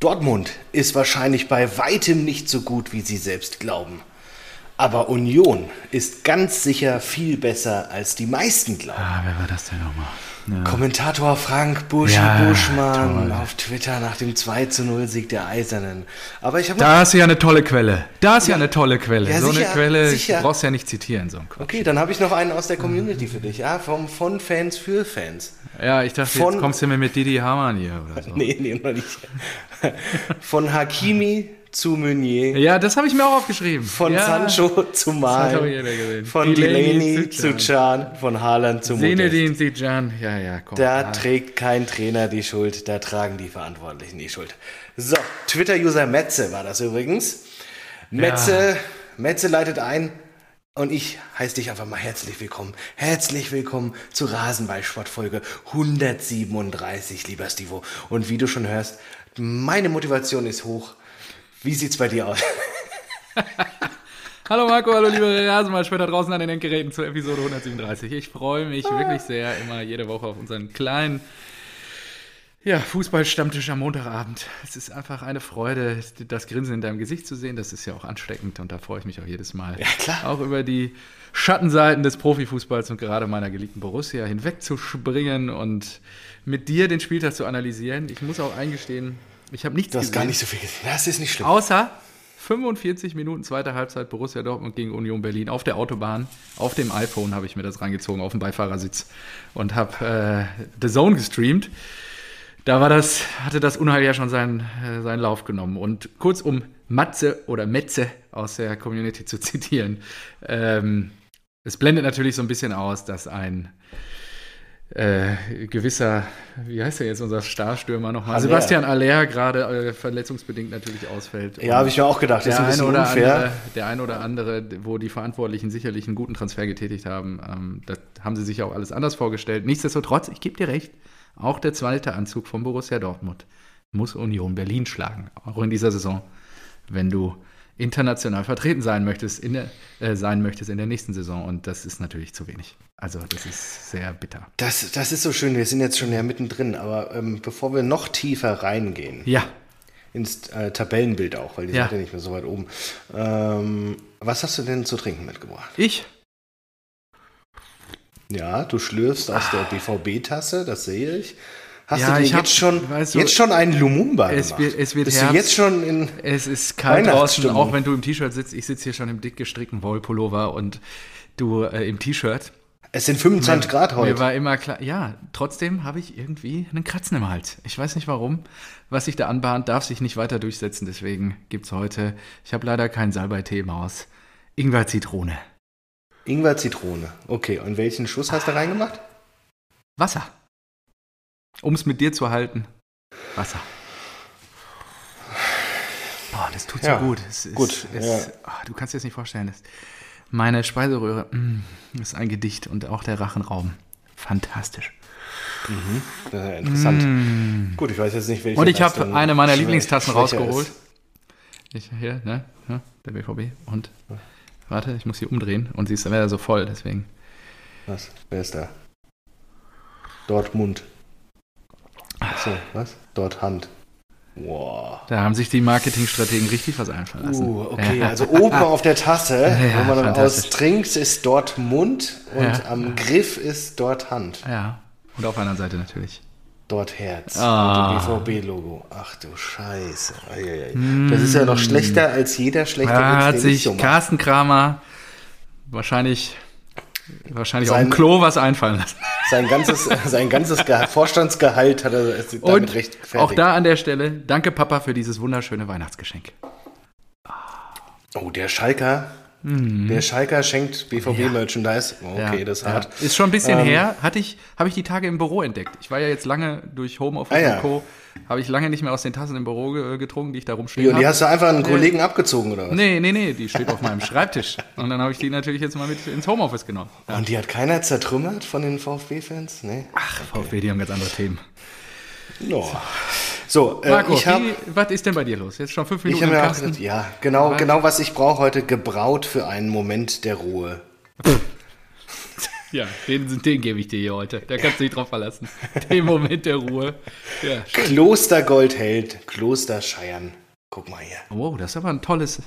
Dortmund ist wahrscheinlich bei weitem nicht so gut, wie sie selbst glauben. Aber Union ist ganz sicher viel besser, als die meisten glauben. Ah, wer war das denn nochmal? Ja. Kommentator Frank Buschi Ja, Buschmann toll. auf Twitter nach dem 2 zu 0 Sieg der Eisernen. Aber ich habe Da ist ja eine tolle Quelle. Da ist ja, eine tolle Quelle. Ja, so sicher, eine Quelle sicher. brauchst du ja nicht zitieren, so ein Quatsch. Okay, dann habe ich noch einen aus der Community für dich. Ja, vom, von Fans für Fans. Ja, ich dachte, Von- jetzt kommst du mir mit Didi Hamann hier oder so. Nee, nee, noch nicht. Von Hakimi zu Meunier. Ja, das habe ich mir auch aufgeschrieben. Von ja. Sancho zu Mal. Von Delaney zu zu Can. Von Haaland zu. Zinedine Zidane. Ja, ja, komm. Da Ah. trägt kein Trainer die Schuld, da tragen die Verantwortlichen die Schuld. So, Twitter-User Metze war das übrigens. Metze, Metze leitet ein und ich heiße dich einfach mal herzlich willkommen. Herzlich willkommen zu Rasenballsport Folge 137, lieber Stivo. Und wie du schon hörst, meine Motivation ist hoch. Wie sieht's bei dir aus? Hallo Marco, hallo liebe Rasenballspieler draußen an den Endgeräten zur Episode 137. Ich freue mich wirklich sehr immer jede Woche auf unseren kleinen ja, Fußballstammtisch am Montagabend. Es ist einfach eine Freude, das Grinsen in deinem Gesicht zu sehen. Das ist ja auch ansteckend und da freue ich mich auch jedes Mal. Ja, klar. Auch über die Schattenseiten des Profifußballs und gerade meiner geliebten Borussia hinwegzuspringen und mit dir den Spieltag zu analysieren. Ich muss auch eingestehen, ich habe nichts Du hast gesehen. gar nicht so viel gesehen. Das ist nicht schlimm. Außer 45 Minuten zweite Halbzeit Borussia Dortmund gegen Union Berlin auf der Autobahn. Auf dem iPhone habe ich mir das reingezogen, auf dem Beifahrersitz und habe äh, The Zone gestreamt. Da war das, hatte das Unheil ja schon seinen, äh, seinen Lauf genommen. Und kurz um Matze oder Metze aus der Community zu zitieren. Ähm, es blendet natürlich so ein bisschen aus, dass ein äh, gewisser, wie heißt der jetzt, unser Starstürmer nochmal? Haller. Sebastian Aller gerade äh, verletzungsbedingt natürlich ausfällt. Ja, habe ich mir auch gedacht. Das ist der ein bisschen oder unfair. andere, der eine oder andere, wo die Verantwortlichen sicherlich einen guten Transfer getätigt haben, ähm, das haben sie sich auch alles anders vorgestellt. Nichtsdestotrotz, ich gebe dir recht, auch der zweite Anzug von Borussia Dortmund muss Union Berlin schlagen, auch in dieser Saison, wenn du international vertreten sein möchtest in der, äh, sein möchtest in der nächsten Saison. Und das ist natürlich zu wenig. Also das ist sehr bitter. Das, das ist so schön, wir sind jetzt schon ja mittendrin, aber ähm, bevor wir noch tiefer reingehen, Ja, ins äh, Tabellenbild auch, weil die Ja. seid ja nicht mehr so weit oben, ähm, was hast du denn zu trinken mitgebracht? ich. Ja, du schlürfst aus der BVB-Tasse, das sehe ich. Hast Ja, du ich hab- jetzt, schon, weißt du, jetzt schon einen Lumumba es gemacht? wird- es wird Bist Herbst. du jetzt schon in... Es ist kalt draußen, auch wenn du im T-Shirt sitzt. Ich sitze hier schon im dick gestrickten Wollpullover und du äh, im T-Shirt. Es sind 25 Grad Mir heute. war immer klar, ja, trotzdem habe ich irgendwie einen Kratzen im Hals. Ich weiß nicht warum. Was sich da anbahnt, darf sich nicht weiter durchsetzen. Deswegen gibt es heute, ich habe leider keinen Salbei-Tee im Haus. Ingwer-Zitrone. Ingwer, Zitrone. Okay, und welchen Schuss hast du reingemacht? Wasser. Um es mit dir zu halten. Wasser. Boah, das tut so Ja, gut. Es gut, Es, ja. ah, du kannst dir das nicht vorstellen. Meine Speiseröhre mm, ist ein Gedicht und auch der Rachenraum. Fantastisch. Das ist ja interessant. Gut, ich weiß jetzt nicht, welche Mm. Und ich habe eine meiner Lieblingstassen rausgeholt. ist. Ich, hier, ne? Ja, der BVB. Und warte, ich muss sie umdrehen und sie ist dann wieder so voll, deswegen. Was? Wer ist da? Dortmund. Achso, was? Dort Hand. Wow. Da haben sich die Marketingstrategen richtig was einfallen lassen. Uh, okay, Ja. also oben auf der Tasse, Ja, wo man dann aus trinkt, ist dort Mund und Ja. am Griff ist dort Hand. Ja. Und auf einer Seite natürlich. Dort Herz. Ah. Und BVB-Logo. Ach du Scheiße. Eieiei. Das ist ja noch schlechter als jeder schlechte Da hat sich. Carsten Kramer wahrscheinlich, wahrscheinlich Sein- dem Klo was einfallen lassen. Sein ganzes, sein ganzes Ge Vorstandsgehalt hat er damit Und recht auch da an der Stelle, danke Papa für dieses wunderschöne Weihnachtsgeschenk. Oh, der Schalker. Der Schalker schenkt BVB-Merchandise. Okay, Mhm. Ja, das ist ja. hart. Ist schon ein bisschen Ähm, her. Hatte ich, habe ich die Tage im Büro entdeckt. Ich war ja jetzt lange durch Homeoffice Ah, ja. und Co. Habe ich lange nicht mehr aus den Tassen im Büro ge getrunken, die ich da rumstehen Und die hast du einfach einen Kollegen abgezogen, oder was? Nee, nee, nee, die steht auf meinem Schreibtisch. Und dann habe ich die natürlich jetzt mal mit ins Homeoffice genommen. Und die hat keiner zertrümmert von den VfB-Fans? Nee. Ach, VfB, die haben ganz andere Themen. No. So, äh, Marco, ich habe wie- was ist denn bei dir los? Jetzt schon fünf ich Minuten hab im mir auch Kasten? gedacht, ja, genau, Was? genau was ich brauche heute, gebraut für einen Moment der Ruhe. Ja, den, den gebe ich dir hier heute. Da kannst du dich drauf verlassen. Den Moment der Ruhe. Ja, Klostergold hält, Klosterscheiern. Guck mal hier. Wow, das ist aber ein tolles,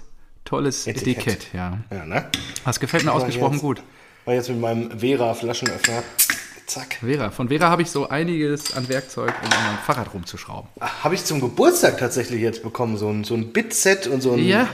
tolles Etikett. Etikett, ja. Ja, ne? Das gefällt mir ausgesprochen jetzt. gut. War jetzt mit meinem Vera-Flaschenöffner. Zack. Vera, von Vera habe ich so einiges an Werkzeug, um an meinem Fahrrad rumzuschrauben. Habe ich zum Geburtstag tatsächlich jetzt bekommen. So ein, so ein Bit-Set und so ein. Ja.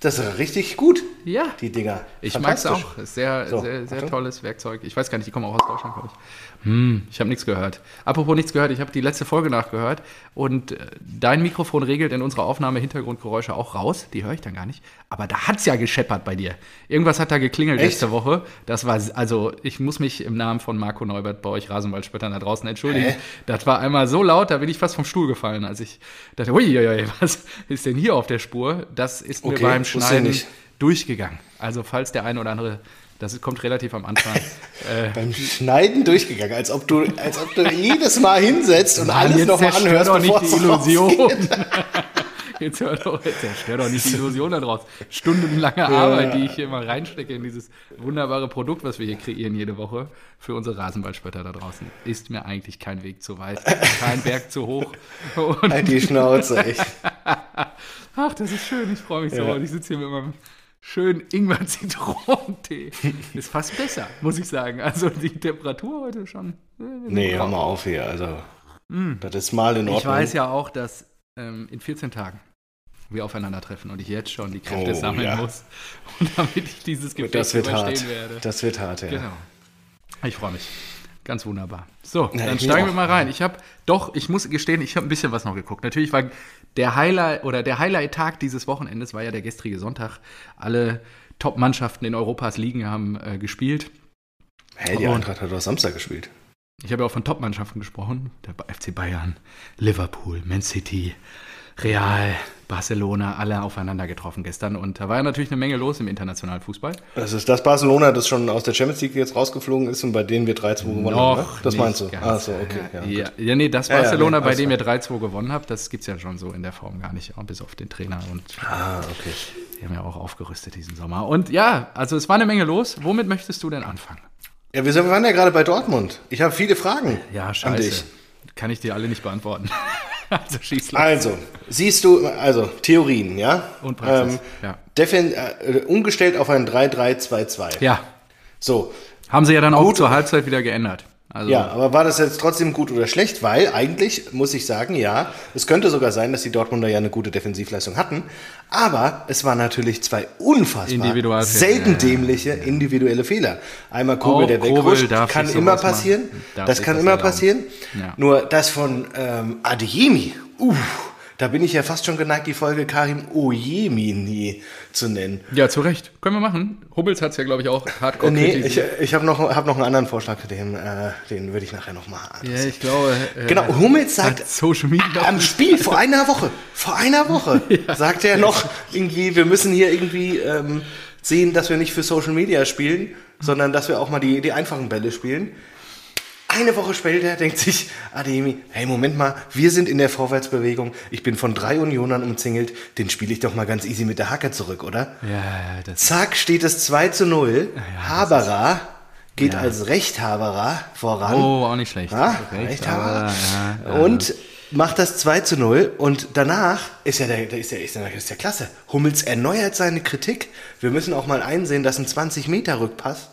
Das ist richtig gut, Ja, die Dinger. ich mag es auch. Sehr, So, sehr, sehr Achtung. tolles Werkzeug. Ich weiß gar nicht, die kommen auch aus Deutschland, glaube ich. Hm, ich habe nichts gehört. Apropos nichts gehört, ich habe die letzte Folge nachgehört und äh, dein Mikrofon regelt in unserer Aufnahme Hintergrundgeräusche auch raus. Die höre ich dann gar nicht. Aber da hat es ja gescheppert bei dir. Irgendwas hat da geklingelt Echt? letzte Woche. Das war, also ich muss mich im Namen von Marco Neubert bei euch Rasenballspöttern da draußen entschuldigen. Hä? Das war einmal so laut, da bin ich fast vom Stuhl gefallen, als ich dachte, uiuiui, was ist denn hier auf der Spur? Das ist mir Okay, beim wusste ich Schneiden nicht. durchgegangen. Also falls der eine oder andere, das kommt relativ am Anfang. äh, Beim Schneiden durchgegangen, als ob du, als ob du jedes Mal hinsetzt und alles jetzt nochmal anhörst, doch nicht bevor die Illusion. Jetzt hör doch, jetzt zerstör doch nicht die Illusion da draus. Stundenlange Arbeit, die ich hier mal reinstecke in dieses wunderbare Produkt, was wir hier kreieren jede Woche für unsere Rasenballspötter da draußen, ist mir eigentlich kein Weg zu weit, kein Berg zu hoch. Und Halt die Schnauze, echt. Ach, das ist schön, ich freue mich so. Ja. Und ich sitze hier mit meinem schönen Ingwer-Zitronentee. Ist fast besser, muss ich sagen. Also die Temperatur heute schon. äh, Nee, hör mal auf hier. Also, das ist mal in Ordnung. Ich weiß ja auch, dass ähm, in 14 Tagen wir aufeinandertreffen und ich jetzt schon die Kräfte Oh, sammeln ja. muss. Und damit ich dieses Gefecht überstehen hart. werde. Das wird hart, ja. Genau. Ich freue mich. Ganz wunderbar. So, Ja, dann steigen wir mal rein. Ich habe doch, ich muss gestehen, ich habe ein bisschen was noch geguckt. Natürlich war der Highlight oder der Highlight-Tag dieses Wochenendes war ja der gestrige Sonntag. Alle Top-Mannschaften in Europas Ligen haben äh, gespielt. Hey, die Eintracht hat doch Samstag gespielt. Ich habe ja auch von Top-Mannschaften gesprochen. Der FC Bayern, Liverpool, Man City, Real, Barcelona, alle aufeinander getroffen gestern. Und da war ja natürlich eine Menge los im internationalen Fußball. Das ist das Barcelona, das schon aus der Champions League jetzt rausgeflogen ist und bei denen wir 3-2 gewonnen haben. Ne? Das meinst du? ganz. Ah, so, okay. Ja, Ja, ja, nee, das Ja, Barcelona, nee, bei dem ihr klar. 3-2 gewonnen habt, das gibt es ja schon so in der Form gar nicht, bis auf den Trainer. Und Ah, okay. die haben ja auch aufgerüstet diesen Sommer. Und ja, also es war eine Menge los. Womit möchtest du denn anfangen? Ja, wir waren ja gerade bei Dortmund. Ich habe viele Fragen Ja, an scheiße. dich. Kann ich dir alle nicht beantworten. also schieß los. Also, siehst du, also Theorien, ja? Und Praxis, Ähm, ja. Äh, umgestellt auf ein 3-3-2-2. Ja, So, haben sie ja dann auch Gut. zur Halbzeit wieder geändert. Also, ja, aber war das jetzt trotzdem gut oder schlecht? Weil eigentlich muss ich sagen, ja, es könnte sogar sein, dass die Dortmunder ja eine gute Defensivleistung hatten. Aber es waren natürlich zwei unfassbar selten ja, ja. dämliche individuelle Fehler. Einmal Kobel, Auch der wegrutscht, kann immer passieren. Das kann immer passieren. Ja. Nur das von ähm, Adeyemi, uff, da bin ich ja fast schon geneigt, die Folge Karim Oyemini zu nennen. ja, zu Recht. Können wir machen. Hubbels hat es ja, glaube ich, auch hardcore Nee, ich, kritisiert. ich habe noch, hab noch einen anderen Vorschlag, den, äh, den würde ich nachher noch mal Ja, ich glaube. Äh, Genau, Hummels sagt Social Media. am Spiel vor einer Woche, vor einer Woche, sagt er noch irgendwie, wir müssen hier irgendwie ähm, sehen, dass wir nicht für Social Media spielen, sondern dass wir auch mal die, die einfachen Bälle spielen. Eine Woche später denkt sich Ademi, hey, Moment mal, wir sind in der Vorwärtsbewegung, ich bin von drei Unionern umzingelt, den spiele ich doch mal ganz easy mit der Hacke zurück, oder? Ja, ja, Zack, steht es 2 zu 0. Haberer geht Ja. als Rechthaberer voran. Oh, auch nicht schlecht. Ah, Recht, Rechthaber. aber, ja, ja. Und macht das 2 zu 0 und danach ist ja der, der, ist der, ist der, ist der klasse. Hummels erneuert seine Kritik. Wir müssen auch mal einsehen, dass ein 20-Meter-Rückpass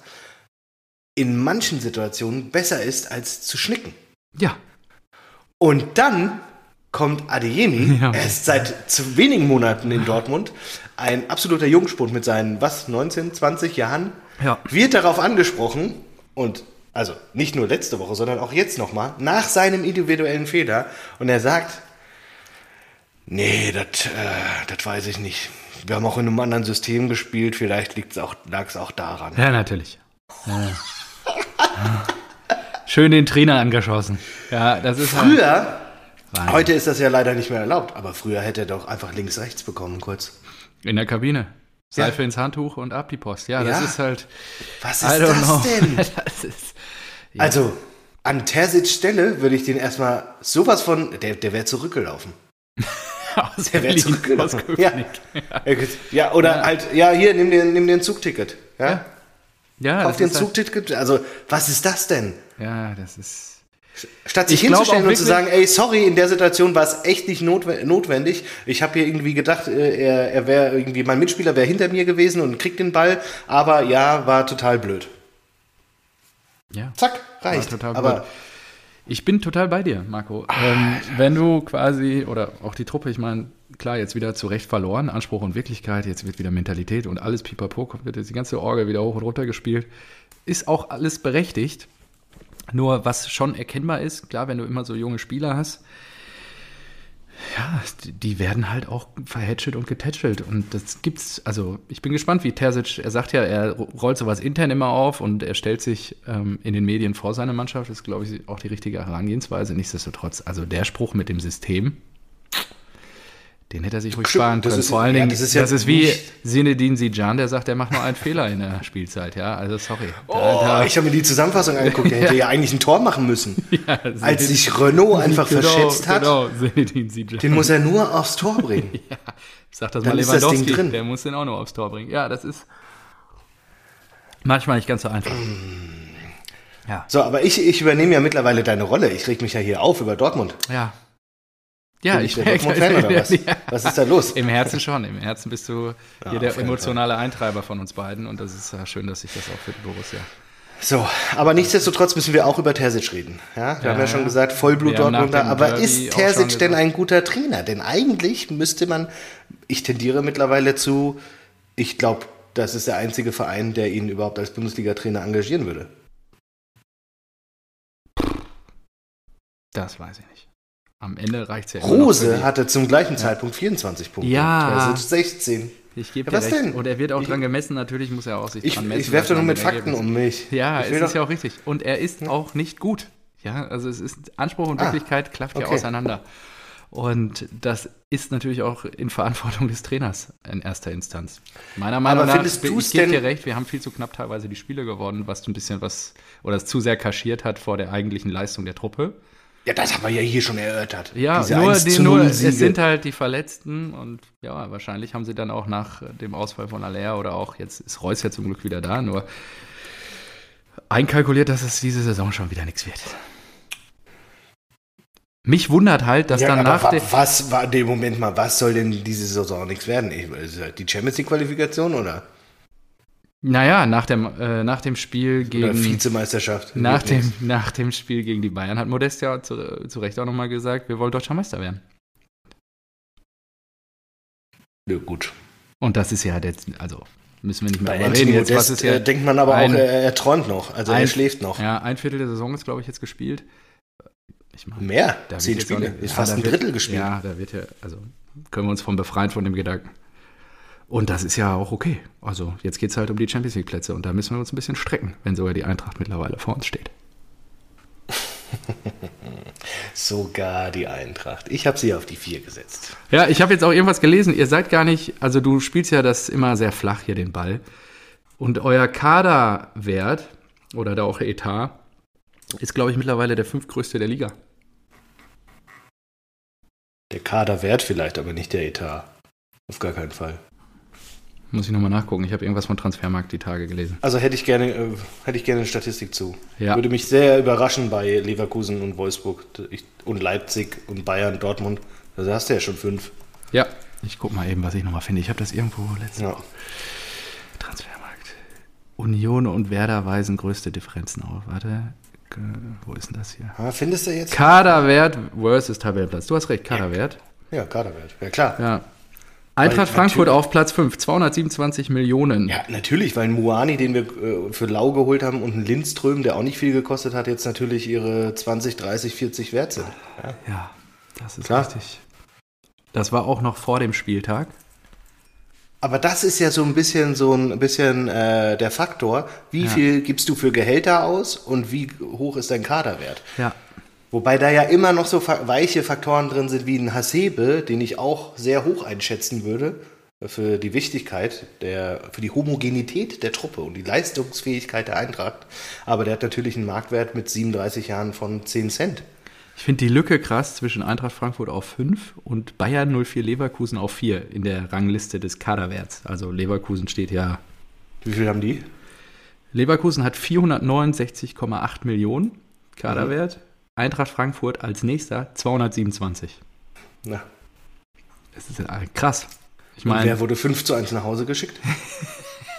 in manchen Situationen besser ist, als zu schnicken. ja, Und dann kommt Adeyemi, Ja. er ist seit zu wenigen Monaten in Dortmund, ein absoluter Jungspund mit seinen, was, 19, 20 Jahren, Ja. wird darauf angesprochen und also nicht nur letzte Woche, sondern auch jetzt nochmal, nach seinem individuellen Fehler und er sagt, nee, das äh, das weiß ich nicht. Wir haben auch in einem anderen System gespielt, vielleicht lag es auch daran. ja, natürlich. Ja. Schön den Trainer angeschossen. Ja, das ist halt- Früher, Wahnsinn. heute ist das ja leider nicht mehr erlaubt, aber früher hätte er doch einfach links-rechts bekommen kurz. in der Kabine. Ja. Seife ins Handtuch und ab die Post. Ja, das Ja. ist halt. Was ist das know. denn? das ist. Also, an Terzic's Stelle würde ich den erstmal sowas von, der, der wäre zurückgelaufen. Aus Der wäre zurückgelaufen. Ja. Ja, oder halt, ja, hier, nimm dir, nimm dir ein Zugticket. Ja? Ja. Kauf dir ein Zugticket. Also, was ist das denn? Ja, das ist. Statt sich Ich hinzustellen und zu sagen, ey, sorry, in der Situation war es echt nicht notwe- notwendig. Ich habe hier irgendwie gedacht, äh, er, er wäre irgendwie, mein Mitspieler wäre hinter mir gewesen und kriegt den Ball, aber ja, war total blöd. Ja. Zack, reicht. War total aber blöd. Ich bin total bei dir, Marco. Ähm, wenn du quasi, oder auch die Truppe, ich meine, klar, jetzt wieder zu Recht verloren, Anspruch und Wirklichkeit, jetzt wird wieder Mentalität und alles pipapo, wird jetzt die ganze Orgel wieder hoch und runter gespielt. Ist auch alles berechtigt. Nur was schon erkennbar ist, klar, wenn du immer so junge Spieler hast, ja, die- werden halt auch verhätschelt und getätschelt. Und das gibt's, also ich bin gespannt, wie Terzic, er sagt ja, er rollt sowas intern immer auf und er stellt sich ähm, in den Medien vor seine Mannschaft. Das ist, glaube ich, auch die richtige Herangehensweise. Nichtsdestotrotz, also der Spruch mit dem System, den hätte er sich ruhig sparen das können. ist- Vor allen ja, Dingen, das das ist ist, ja wie nicht- Sinedin Sijan, der sagt, er macht nur einen Fehler in der Spielzeit. Ja, also sorry. Da- oh, da- ich habe mir die Zusammenfassung angeguckt, der hätte ja eigentlich ein Tor machen müssen. ja, Als sich Renault einfach genau, verschätzt hat, Genau, Sinedin Sijan. den muss er nur aufs Tor bringen. Sag das Dann mal ist das Lewandowski, drin. der muss den auch noch aufs Tor bringen. Ja, das ist manchmal nicht ganz so einfach. Ja, So, aber ich, ich übernehme ja mittlerweile deine Rolle. Ich reg mich ja hier auf über Dortmund. ja. Ja, Bin ich der Dortmund-Fan oder was? Ja. Was ist da los? Im Herzen schon. Im Herzen bist du hier Ja, der auf jeden emotionale Eintreiber von uns beiden und das ist ja schön, dass sich das auch für die Borussia. So, aber nichtsdestotrotz müssen wir auch über Terzic reden. Ja, wir Ja, haben ja schon gesagt, Vollblut nach Dortmunder. Aber ist Terzic denn ein guter Trainer? Denn eigentlich müsste man, ich tendiere mittlerweile zu, ich glaube, das ist der einzige Verein, der ihn überhaupt als Bundesliga-Trainer engagieren würde. Das weiß ich nicht. Am Ende reicht es ja Rose hatte zum gleichen Zeitpunkt 24 Punkte. Ja. Terzic 16. Ich gebe Ja, was recht. denn? Und er wird auch Ich- dran gemessen, natürlich muss er auch sich Ich, dran messen. ich werfe nur mit Fakten Ergebnissen. um mich. Ja, ich es ist ja auch richtig. Und er ist auch nicht gut. Ja, also es ist Anspruch und Ah, Wirklichkeit klafft ja okay. auseinander. Und das ist natürlich auch in Verantwortung des Trainers in erster Instanz. Meiner Meinung nach, findest du's ich gebe dir recht, wir haben viel zu knapp teilweise die Spiele gewonnen, was ein bisschen was, oder es zu sehr kaschiert hat vor der eigentlichen Leistung der Truppe. Ja, das haben wir ja hier schon erörtert. Ja, Diese nur, 1 die, nur 0 es sind halt die Verletzten und ja, wahrscheinlich haben sie dann auch nach dem Ausfall von Aller oder auch jetzt ist Reus ja zum Glück wieder da, nur einkalkuliert, dass es diese Saison schon wieder nichts wird. Mich wundert halt, dass Ja, dann nach der. was war dem Moment mal, was soll denn diese Saison nichts werden? Die Champions League Qualifikation oder, Naja, nach dem, äh, nach dem Spiel oder gegen. Vizemeisterschaft? Nach Wird dem, nichts. nach dem Spiel gegen die Bayern hat Modest ja zu, zu Recht auch nochmal gesagt, wir wollen deutscher Meister werden. Ja, gut. Und das ist ja jetzt, also müssen wir nicht mehr Bei reden. Jetzt, was Modest ist ja äh, denkt man aber ein- auch, er, er träumt noch. Also er ein- schläft noch. Ja, ein Viertel der Saison ist, glaube ich, jetzt gespielt. Ich meine, Mehr? da Zehn wird Spiele. nicht- Ist ja, fast ein wird- Drittel gespielt. Ja, da wird ja, also können wir uns von befreien von dem Gedanken. Und das ist ja auch okay. Also jetzt geht es halt um die Champions League Plätze und da müssen wir uns ein bisschen strecken, wenn sogar die Eintracht mittlerweile vor uns steht. Sogar die Eintracht. Ich habe sie auf die vier gesetzt. Ja, ich habe jetzt auch irgendwas gelesen. Ihr seid gar nicht, also du spielst ja das immer sehr flach hier den Ball. Und euer Kaderwert oder da auch Etat ist, glaube ich, mittlerweile der fünftgrößte der Liga. Der Kaderwert vielleicht, aber nicht der Etat. Auf gar keinen Fall. Muss ich nochmal nachgucken. Ich habe irgendwas von Transfermarkt die Tage gelesen. Also hätte ich gerne, äh, hätte ich gerne eine Statistik zu. Ja. Würde mich sehr überraschen bei Leverkusen und Wolfsburg Ich- und Leipzig und Bayern, Dortmund. Also hast du ja schon fünf. Ja, ich guck mal eben, was ich nochmal finde. Ich habe das irgendwo letztens. Ja. Transfermarkt. Union und Werder weisen größte Differenzen auf. Warte, wo ist denn das hier? Ah, findest du jetzt? Kaderwert versus Tabellenplatz. Du hast recht, Kaderwert. Ja, Kaderwert. Ja, klar. Ja. Eintracht Weil Frankfurt auf Platz 5, 227 Millionen. Ja, natürlich, weil ein Muani, den wir äh, für lau geholt haben, und ein Lindström, der auch nicht viel gekostet hat, jetzt natürlich ihre 20, 30, 40 wert sind. Ja. Ja, das ist Klar. richtig. Das war auch noch vor dem Spieltag. Aber das ist ja so ein bisschen so ein bisschen äh, der Faktor. Wie Ja. viel gibst du für Gehälter aus und wie hoch ist dein Kaderwert? Ja. Wobei da ja immer noch so weiche Faktoren drin sind wie ein Hasebe, den ich auch sehr hoch einschätzen würde für die Wichtigkeit der, für die Homogenität der Truppe und die Leistungsfähigkeit der Eintracht. Aber der hat natürlich einen Marktwert mit 37 Jahren von 10 Cent. Ich finde die Lücke krass zwischen Eintracht Frankfurt auf 5 und Bayern 04 Leverkusen auf 4 in der Rangliste des Kaderwerts. Also Leverkusen steht ja Wie viel haben die? Leverkusen hat 469,8 Millionen Kaderwert. Eintracht Frankfurt als nächster 227. Na, Das ist ja krass. Ich meine, wer wurde 5 zu 1 nach Hause geschickt?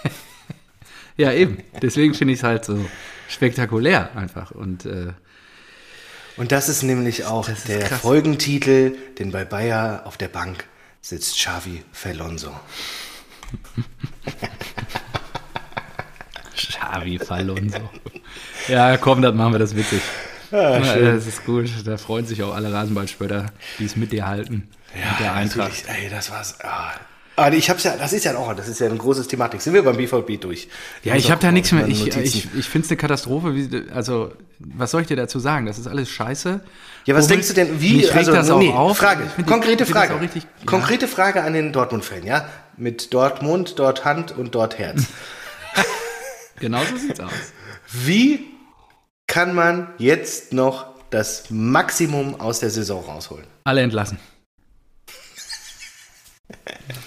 ja eben. Deswegen finde ich es halt so spektakulär einfach. Und äh, Und das ist nämlich auch ist der krass. Folgentitel, denn bei Bayer auf der Bank sitzt Xavi Felonso. Xavi Falonso. Ja, komm, das machen wir das witzig. Ja, Ja, das ist gut. Da freuen sich auch alle Rasenballspötter, die es mit dir halten. mit der Eintracht. natürlich. Ey, das war's. Ah. Ah, ich hab's ja, das ist ja auch, das ist ja ein großes Thematik. Sind wir beim BVB durch? Ja, ich habe da nichts mehr. Ich, ich, ich finde es eine Katastrophe. Wie, also, was soll ich dir dazu sagen? Das ist alles scheiße. Ja, was Womit- denkst du denn, wie, Mich regt das auch nee, auf. Frage, Ich find konkrete Frage. Auch richtig, ja. Konkrete Frage an den Dortmund-Fan, ja? Mit dort Mund, dort Hand und dort Herz. Genau so sieht's aus. wie kann man jetzt noch das Maximum aus der Saison rausholen? Alle entlassen.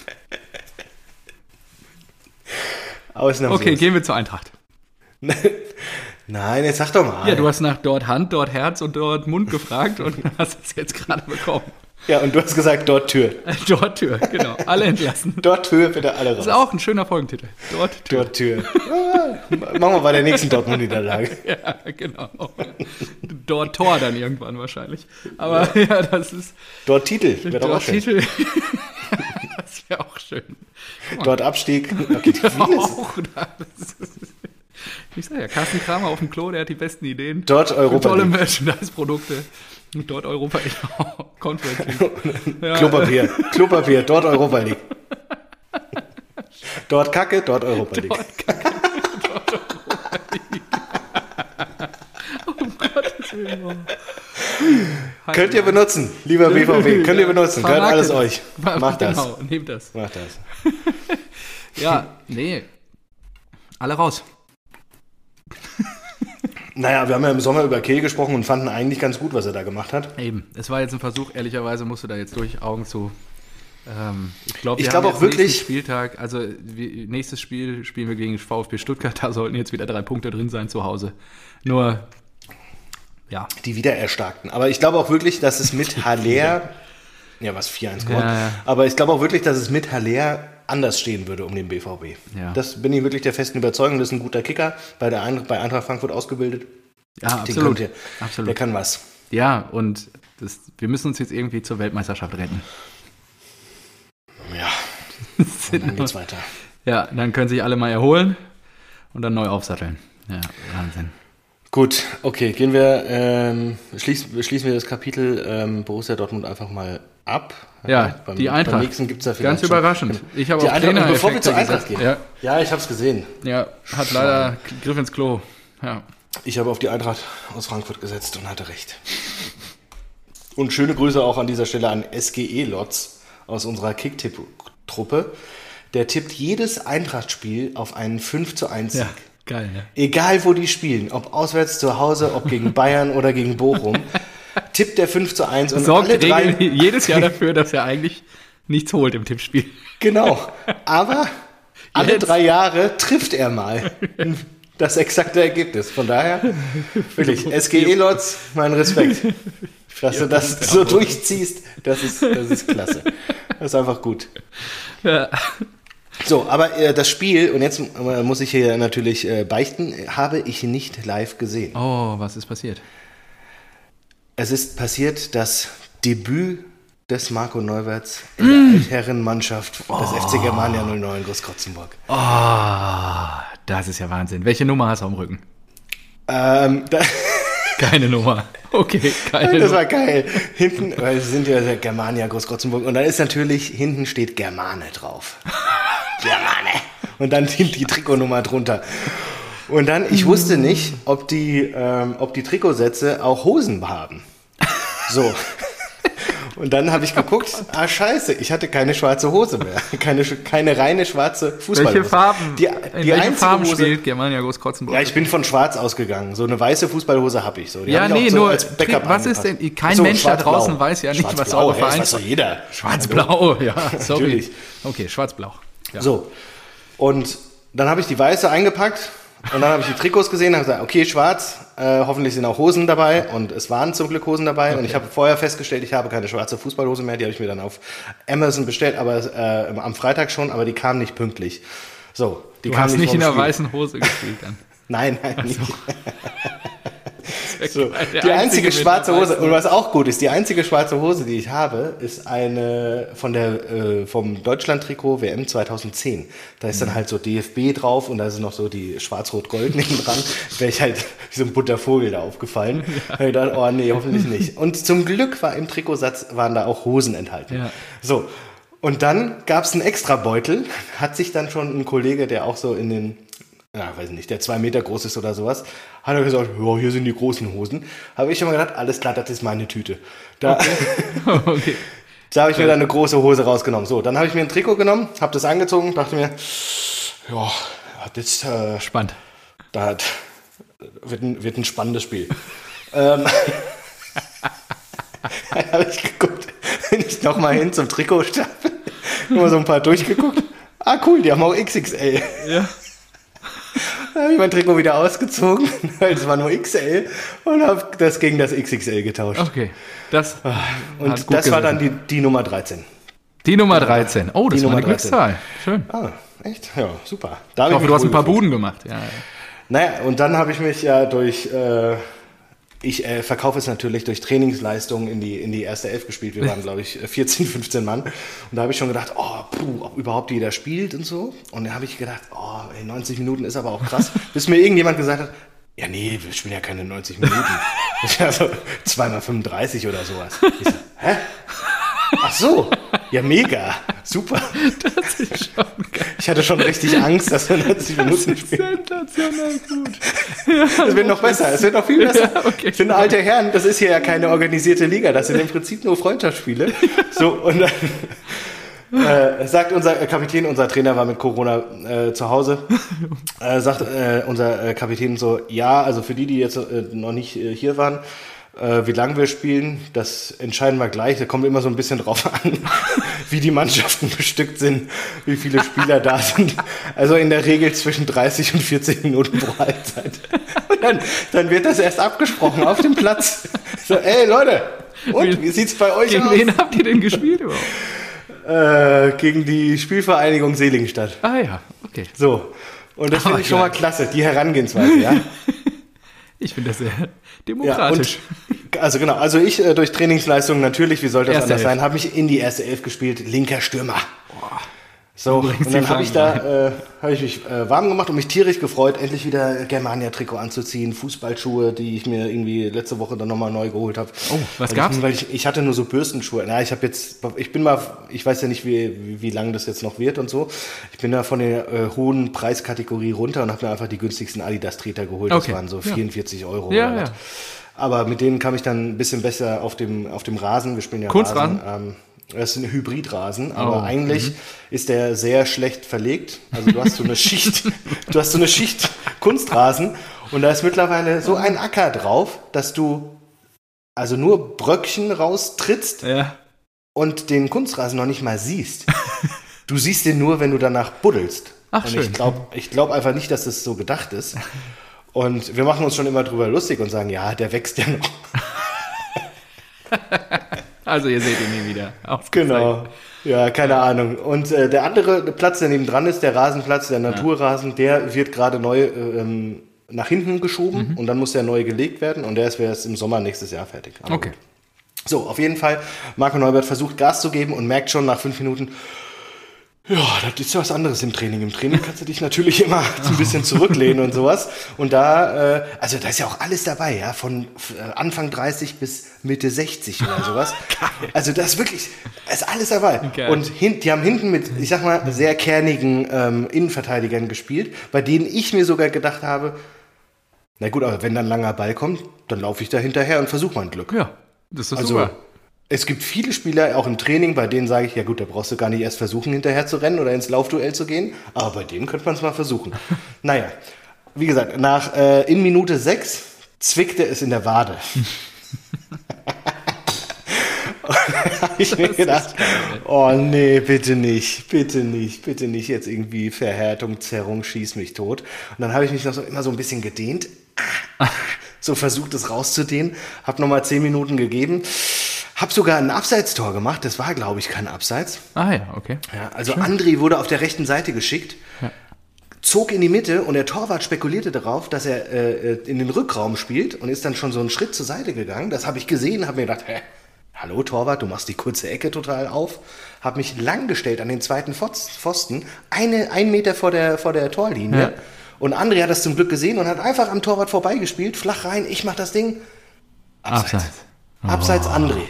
Ausnahmslos. Okay, gehen wir zur Eintracht. Nein, jetzt sag doch mal. Ja, du hast nach dort Hand, dort Herz und dort Mund gefragt und hast es jetzt gerade bekommen. Ja, und du hast gesagt, dort Tür. Dort Tür, genau. Alle entlassen. Dort Tür, bitte alle raus. Das ist auch ein schöner Folgentitel. Dort Tür. Dort Tür. Ah, machen wir bei der nächsten Dortmund-Niederlage. Ja, genau. Dort Tor dann irgendwann wahrscheinlich. Aber ja, das ist Dort Titel. Wäre doch auch dort schön. Titel. das wäre auch schön. Dort Abstieg. Okay. Auch, das ist- ich sag ja, Carsten Kramer auf dem Klo, der hat die besten Ideen. Dort Europa Tolle. Merchandise-Produkte. Dort Europa League. Conference League. Ja, Klopapier. Klopapier. Dort Europa League. Dort Kacke, dort Europa League. Gottes Willen, oh. Könnt ihr benutzen, lieber BVB. Könnt ihr benutzen. Gehört alles es. euch. Macht das. Genau, nehmt das. Macht das. Ja, nee. Alle raus. Naja, wir haben ja im Sommer über Kehl gesprochen und fanden eigentlich ganz gut, was er da gemacht hat. Eben. Es war jetzt ein Versuch, ehrlicherweise musst du da jetzt durch, Augen zu. Ähm, ich glaube, Ich glaub auch wirklich- Spieltag, also nächstes Spiel spielen wir gegen VfB Stuttgart, da sollten jetzt wieder drei Punkte drin sein zu Hause. Nur, ja, Die Wiedererstarkten. Aber ich glaube auch wirklich, dass es mit Haller, ja was, 4-1 gewonnen, Ja, ja. aber ich glaube auch wirklich, dass es mit Haller anders stehen würde um den BVB. Ja. Das bin ich wirklich der festen Überzeugung. Das ist ein guter Kicker, bei, der Eintracht, bei Eintracht Frankfurt ausgebildet. ja Den absolut. ihr- absolut. Der kann was. Ja, und das, wir müssen uns jetzt irgendwie zur Weltmeisterschaft retten. Ja, und dann geht's weiter. Ja, dann können sich alle mal erholen und dann neu aufsatteln. Ja, Wahnsinn. Gut, okay, gehen wir, ähm, schließen, schließen wir das Kapitel ähm, Borussia Dortmund einfach mal ab. Ja, beim, die Eintracht. Beim nächsten gibt's ja vielleicht Ganz überraschend. Ich habe Die auf Eintracht, bevor wir zur Eintracht gehen. gesetzt. Ja, ich habe es gesehen. Ja, ja, hat leider Griff ins Klo. Ja. Ich habe auf die Eintracht aus Frankfurt gesetzt und hatte recht. Und schöne Grüße auch an dieser Stelle an SGE Lotz aus unserer Kicktipp-Truppe. Der tippt jedes Eintracht-Spiel auf einen 5 zu 1 Sieg. ja, geil, ja. Egal wo die spielen, ob auswärts zu Hause, ob gegen Bayern oder gegen Bochum, tippt der 5 zu 1 und Sorgt alle drei. jedes Jahr dafür, dass er eigentlich nichts holt im Tippspiel. Genau. Aber alle Jetzt. drei Jahre trifft er mal das exakte Ergebnis. Von daher, wirklich, SGE Lotz, mein Respekt. Dass du das so durchziehst, das ist, das ist klasse. Das ist einfach gut. Ja. So, aber äh, das Spiel, und jetzt äh, muss ich hier natürlich äh, beichten, habe ich nicht live gesehen. Oh, was ist passiert? Es ist passiert das Debüt des Marco Neuwerts in Mm. der Altherrenmannschaft des FC Germania 09 Großkrotzenburg. Oh, das ist ja Wahnsinn. Welche Nummer hast du am Rücken? Ähm, da, Keine Nummer. Okay, keine das war geil. Hinten, weil sie sind ja Germania Großkrotzenburg und dann ist natürlich, hinten steht Germane drauf. Germane. Und dann die, die Trikotnummer drunter. Und dann, ich wusste nicht, ob die, ähm, ob die Trikotsätze auch Hosen haben. So. Und dann habe ich geguckt, ah scheiße, ich hatte keine schwarze Hose mehr. Keine, keine reine schwarze Fußballhose. Welche Farben? Die, die einzige Farben Hose, spielt Germania Großkrotzenburg? Ja, ich bin von schwarz ausgegangen. So eine weiße Fußballhose habe ich. So. Die Ja, hab ich nee, so nur, als Backup was ist angepasst. denn- kein so, Mensch da draußen weiß ja nicht, was eure ja, das Vereins- weiß doch jeder. Schwarz-blau, ja, sorry. Natürlich. Okay, schwarz-blau. Ja. So. Und dann habe ich die weiße eingepackt, Und dann habe ich die Trikots gesehen und habe gesagt, okay, schwarz, äh, hoffentlich sind auch Hosen dabei. Und es waren zum Glück Hosen dabei. Und ich habe vorher festgestellt, ich habe keine schwarze Fußballhose mehr. Die habe ich mir dann auf Amazon bestellt, aber äh, am Freitag schon, aber die kam nicht pünktlich. So, die Du hast nicht in der Spiel. weißen Hose gespielt dann. Nein, nein, nicht. Der So, einzige die einzige mit schwarze Hose, und was auch gut ist, die einzige schwarze Hose, die ich habe, ist eine von der, äh, vom Deutschland-Trikot WM 2010. Da ist dann halt so DFB drauf und da ist noch so die schwarz-rot-gold neben dran. Wäre ich halt wie so ein bunter Vogel da aufgefallen. Ja. Ich gedacht, oh nee, hoffentlich nicht. Und zum Glück war im Trikotsatz, waren da auch Hosen enthalten. Ja. So. Und dann gab es einen extra Beutel, hat sich dann schon ein Kollege, der auch so in den ja, weiß nicht, der zwei Meter groß ist oder sowas, hat er gesagt, ja, hier sind die großen Hosen. Habe ich schon mal gedacht, alles klar, das ist meine Tüte. Da, Okay. da habe ich mir dann eine große Hose rausgenommen. So, dann habe ich mir ein Trikot genommen, habe das angezogen, dachte mir, ja, das, äh, Spannend. da hat, wird, ein, wird ein spannendes Spiel. ähm, dann habe ich geguckt, bin ich nochmal hin zum Trikotstapel, nur so ein paar durchgeguckt. Ah, cool, die haben auch XXL. Ja. Dann habe ich mein Trikot wieder ausgezogen, weil es war nur XL und habe das gegen das XXL getauscht. Okay. Das Und hat gut das war gesessen. dann die, die Nummer 13. die Nummer 13. Oh, das Die war eine Nummer 13. Glückszahl. Schön. Ah, echt? Ja, super. Da Ich hoffe, mich du hast ein paar gefühlt. Buden gemacht. Ja, ja. Naja, und dann habe ich mich ja durch, äh, ich äh, verkaufe es natürlich durch Trainingsleistungen in die, in die erste Elf gespielt. Wir waren, glaube ich, 14, 15 Mann. Und da habe ich schon gedacht, oh, puh, ob überhaupt jeder spielt und so. Und da habe ich gedacht, oh, ey, 90 Minuten ist aber auch krass. Bis mir irgendjemand gesagt hat, ja, nee, wir spielen ja keine 90 Minuten. Das ist ja so zweimal 35 oder sowas. Ich so, hä? Ach so, ja, mega, super. Das ist schon geil. Ich hatte schon richtig Angst, dass wir 90 Minuten spielen. Sensationell gut. Es wird noch besser, es wird noch viel besser. Ja, okay. Ich bin alte Herren, das ist hier ja keine organisierte Liga, das sind im Prinzip nur Freundschaftsspiele. So, und dann äh, sagt unser Kapitän, unser Trainer war mit Corona äh, zu Hause, äh, sagt äh, unser äh, Kapitän so, ja, also für die, die jetzt äh, noch nicht hier waren, wie lange wir spielen, das entscheiden wir gleich. Da kommt immer so ein bisschen drauf an, wie die Mannschaften bestückt sind, wie viele Spieler da sind. Also in der Regel zwischen 30 und 40 Minuten pro Halbzeit. Und dann, dann wird das erst abgesprochen auf dem Platz. So, ey Leute, und wie sieht's bei euch Gegen aus? wen habt ihr denn gespielt überhaupt? Äh, gegen die Spielvereinigung Seligenstadt. Ah ja, okay. So. Und das finde ich schon mal klasse, die Herangehensweise, ja. Ich finde das sehr Ja, demokratisch. und, also genau, also ich äh, durch Trainingsleistungen natürlich, wie soll das Erste anders Elf. sein, habe mich in die erste Elf gespielt, linker Stürmer. So, und dann habe ich da, äh, habe ich mich äh, warm gemacht und mich tierisch gefreut, endlich wieder Germania-Trikot anzuziehen, Fußballschuhe, die ich mir irgendwie letzte Woche dann nochmal neu geholt habe. Oh, was weil gab's? Ich, weil ich, ich hatte nur so Bürstenschuhe. Na, ich habe jetzt, ich bin mal, ich weiß ja nicht, wie, wie, wie lange das jetzt noch wird und so. Ich bin da von der äh, hohen Preiskategorie runter und habe mir einfach die günstigsten Adidas-Treter geholt. Okay, Das waren so ja. 44 Euro Ja, oder was. ja. Aber mit denen kam ich dann ein bisschen besser auf dem, auf dem Rasen. Wir spielen ja Kunstrasen? Rasen. Ähm, das ist ein Hybridrasen, aber Oh, eigentlich ist der sehr schlecht verlegt. Also du hast so eine Schicht, du hast so eine Schicht Kunstrasen und da ist mittlerweile so ein Acker drauf, dass du also nur Bröckchen raustrittst Ja. und den Kunstrasen noch nicht mal siehst. Du siehst den nur, wenn du danach buddelst. Ach, und schön. ich glaube ich glaub einfach nicht, dass das so gedacht ist. Und wir machen uns schon immer drüber lustig und sagen, ja, der wächst ja noch. Also ihr seht ihn nie wieder. Genau. Ja, keine Ahnung. Und äh, der andere Platz, der neben dran ist, der Rasenplatz, der Naturrasen, der wird gerade neu äh, ähm, nach hinten geschoben Mhm. und dann muss der neu gelegt werden und der ist erst im Sommer nächstes Jahr fertig. Aber Okay. gut. So, auf jeden Fall, Marco Neubert versucht Gas zu geben und merkt schon nach fünf Minuten, ja, das ist ja was anderes im Training. Im Training kannst du dich natürlich immer so ein bisschen zurücklehnen und sowas. Und da, äh, also da ist ja auch alles dabei, ja, von äh, Anfang 30 bis Mitte 60 oder sowas. Also das ist wirklich, ist alles dabei. Geil. Und hin, die haben hinten mit, ich sag mal, sehr kernigen ähm, Innenverteidigern gespielt, bei denen ich mir sogar gedacht habe, na gut, aber wenn dann ein langer Ball kommt, dann laufe ich da hinterher und versuche mein Glück. Ja, das ist Also super. Es gibt viele Spieler, auch im Training, bei denen sage ich, ja gut, da brauchst du gar nicht erst versuchen, hinterher zu rennen oder ins Laufduell zu gehen, aber bei dem könnte man es mal versuchen. naja, wie gesagt, nach äh, in Minute 6 zwickte es in der Wade. habe ich mir gedacht, oh nee, bitte nicht, bitte nicht, bitte nicht jetzt irgendwie Verhärtung, Zerrung, schieß mich tot. Und dann habe ich mich noch so immer so ein bisschen gedehnt, so versucht es rauszudehnen, habe nochmal zehn Minuten gegeben, habe sogar ein Abseitstor gemacht, das war glaube ich kein Abseits. Ah ja, okay. Ja, also André wurde auf der rechten Seite geschickt, zog in die Mitte und der Torwart spekulierte darauf, dass er äh, in den Rückraum spielt und ist dann schon so einen Schritt zur Seite gegangen. Das habe ich gesehen, habe mir gedacht, hä, hallo Torwart, du machst die kurze Ecke total auf. Habe mich langgestellt an den zweiten Pfost- Pfosten, eine, einen Meter vor der, vor der Torlinie. Ja. Und André hat das zum Glück gesehen und hat einfach am Torwart vorbeigespielt, flach rein, ich mach das Ding. Abseits. Abseits André.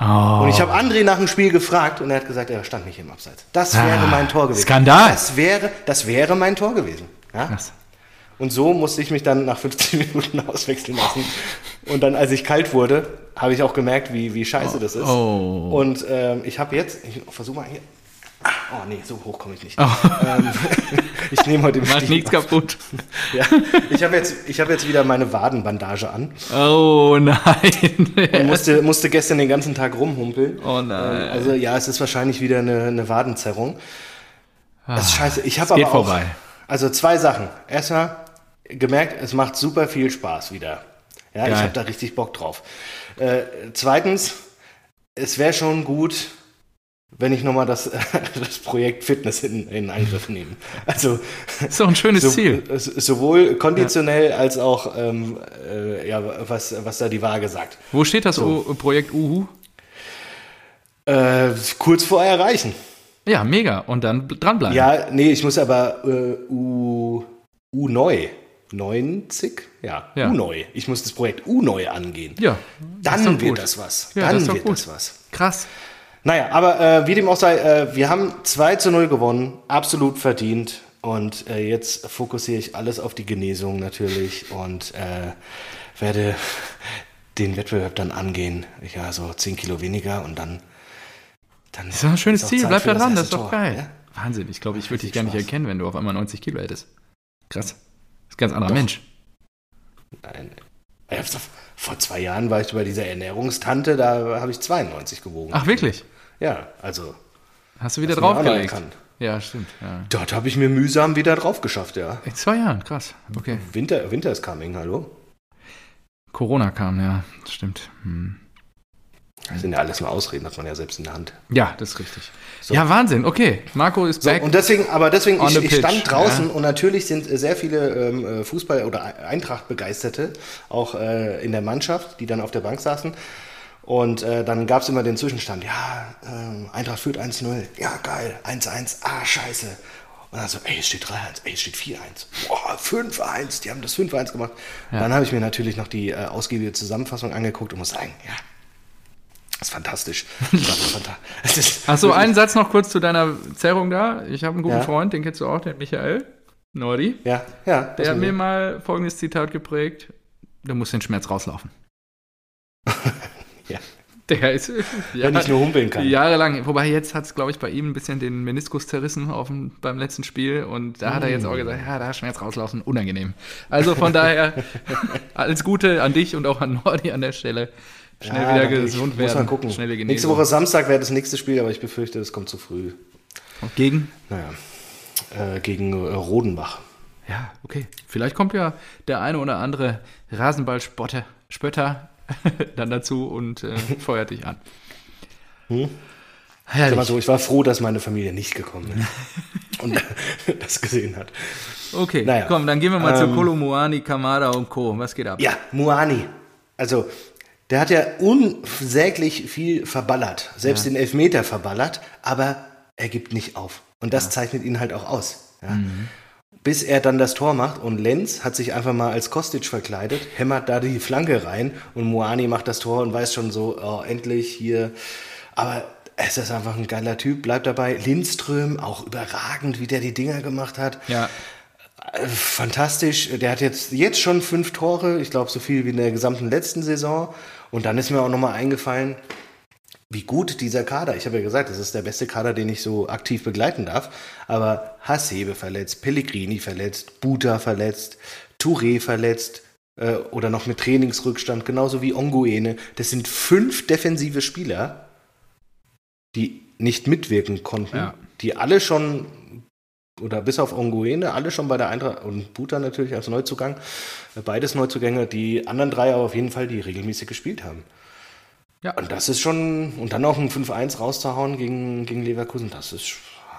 Oh. Und ich habe André nach dem Spiel gefragt und er hat gesagt, er stand nicht im Abseits. Das wäre Ah, mein Tor gewesen. Skandal. Das wäre, das wäre mein Tor gewesen. Ja? Krass. Und so musste ich mich dann nach 15 Minuten auswechseln lassen. Und dann, als ich kalt wurde, habe ich auch gemerkt, wie, wie scheiße das ist. Oh. Und ähm, ich habe jetzt, ich versuche mal hier. Ah, Oh nee, so hoch komme ich nicht. Oh. Ähm, ich nehme heute Macht Stiefel nichts kaputt. Ja, ich habe jetzt, ich habe jetzt wieder meine Wadenbandage an Oh nein. und musste, musste gestern den ganzen Tag rumhumpeln. Oh nein. Ähm, Also ja, es ist wahrscheinlich wieder eine, eine Wadenzerrung. Das ist scheiße. Ich habe Ah, aber geht auch, vorbei. Also zwei Sachen. Erstmal gemerkt, es macht super viel Spaß wieder. Ja, ich Geil. habe da richtig Bock drauf. Äh, zweitens, es wäre schon gut, wenn ich nochmal das, das Projekt Fitness in, in Angriff nehme. Also ist doch ein schönes so, Ziel. sowohl konditionell als auch ähm, äh, ja, was, was da die Waage sagt. Wo steht das U Projekt Uhu? Äh, kurz vor erreichen. Ja, mega. Und dann bl- dranbleiben. Ja, nee, ich muss aber äh, U, U neu. 90? Ja, Ja. U neu. Ich muss das Projekt U neu angehen. Ja, Dann wird gut. das was. Ja, Dann das wird gut. das was. Krass. Naja, aber äh, wie dem auch sei, äh, wir haben 2 zu 0 gewonnen, absolut verdient. Und äh, jetzt fokussiere ich alles auf die Genesung natürlich und äh, werde den Wettbewerb dann angehen. Ja, so 10 Kilo weniger und dann. dann Das ist doch ein schönes Ziel. Zeit Bleib da dran. Das ist doch Tor, geil. ja? Wahnsinn. Ich glaube, ich würde dich gar nicht Spaß. erkennen, wenn du auf einmal 90 Kilo hättest. Krass. Das ist ein ganz anderer Mensch. Nein. Vor zwei Jahren war ich bei dieser Ernährungstante, da habe ich 92 gewogen. Ach, wirklich? Ja, also Hast du wieder draufgelegt? Ja, stimmt. Ja. dort habe ich mir mühsam wieder drauf geschafft, ja. In zwei Jahren, krass. Okay. Winter, Winter is coming, hallo? Corona kam, ja, das stimmt. Hm. Das sind ja alles nur Ausreden, hat man ja selbst in der Hand. Ja, das ist richtig. Ja, Wahnsinn. Okay, Marco ist So, back. und deswegen, aber deswegen, ich, ich stand draußen ja. und natürlich sind äh, sehr viele ähm, äh, Fußball- oder Eintracht-Begeisterte auch äh, in der Mannschaft, die dann auf der Bank saßen. Und äh, dann gab es immer den Zwischenstand, ja, ähm, Eintracht führt 1-0, ja geil, 1-1, ah scheiße. Und dann so, ey, es steht 3-1, ey, es steht 4-1, boah, 5-1, die haben das 5-1 gemacht. Dann habe ich mir natürlich noch die äh, ausgiebige Zusammenfassung angeguckt und muss sagen, ja, das ist fantastisch. Achso, einen Satz noch kurz zu deiner Zerrung da. Ich habe einen guten Ja. Freund, den kennst du auch, den Michael Nordi. Ja, ja. Der hat mir mal folgendes Zitat geprägt: Du musst den Schmerz rauslaufen. Ja. Der ist ja, Wenn ich nur humpeln kann. jahrelang. Wobei jetzt hat es, glaube ich, bei ihm ein bisschen den Meniskus zerrissen auf dem, beim letzten Spiel. Und da hat er jetzt auch gesagt: Ja, da Schmerz rauslaufen, unangenehm. Also von daher alles Gute an dich und auch an Nordi an der Stelle. Schnell Ja, wieder gesund werden. Muss mal gucken. Schnelle Genesung. Nächste Woche Samstag wäre das nächste Spiel, aber ich befürchte, das kommt zu früh. Und gegen? Naja, äh, gegen äh, Rodenbach. Ja, okay. Vielleicht kommt ja der eine oder andere Rasenballspötter Spötter dann dazu und äh, feuert dich an. Hm? Herrlich. mal so, ich war froh, dass meine Familie nicht gekommen ist und das gesehen hat. Okay, Naja. komm, dann gehen wir mal zu Ähm, Kolomuani, Kamada und Co. Was geht ab? Ja, Muani. Also, der hat ja unsäglich viel verballert. Selbst den Elfmeter verballert, aber er gibt nicht auf. Und das zeichnet ihn halt auch aus. Ja. Bis er dann das Tor macht und Lenz hat sich einfach mal als Kostic verkleidet, hämmert da die Flanke rein und Muani macht das Tor und weiß schon so, oh, endlich hier. Aber es ist einfach ein geiler Typ, bleibt dabei. Lindström, auch überragend, wie der die Dinger gemacht hat. Ja, Äh, Fantastisch. Der hat jetzt, jetzt schon fünf Tore, ich glaube so viel wie in der gesamten letzten Saison. Und dann ist mir auch nochmal eingefallen, wie gut dieser Kader, ich habe ja gesagt, das ist der beste Kader, den ich so aktiv begleiten darf, aber Hasebe verletzt, Pellegrini verletzt, Buta verletzt, Touré verletzt äh, oder noch mit Trainingsrückstand, genauso wie Onguene. Das sind fünf defensive Spieler die nicht mitwirken konnten, Ja. die alle schon, oder bis auf Onguene, alle schon bei der Eintracht und Buta natürlich als Neuzugang, äh, beides Neuzugänge, die anderen drei aber auf jeden Fall, die regelmäßig gespielt haben. Ja. Und das ist schon, und dann noch ein 5-1 rauszuhauen gegen, gegen Leverkusen, das ist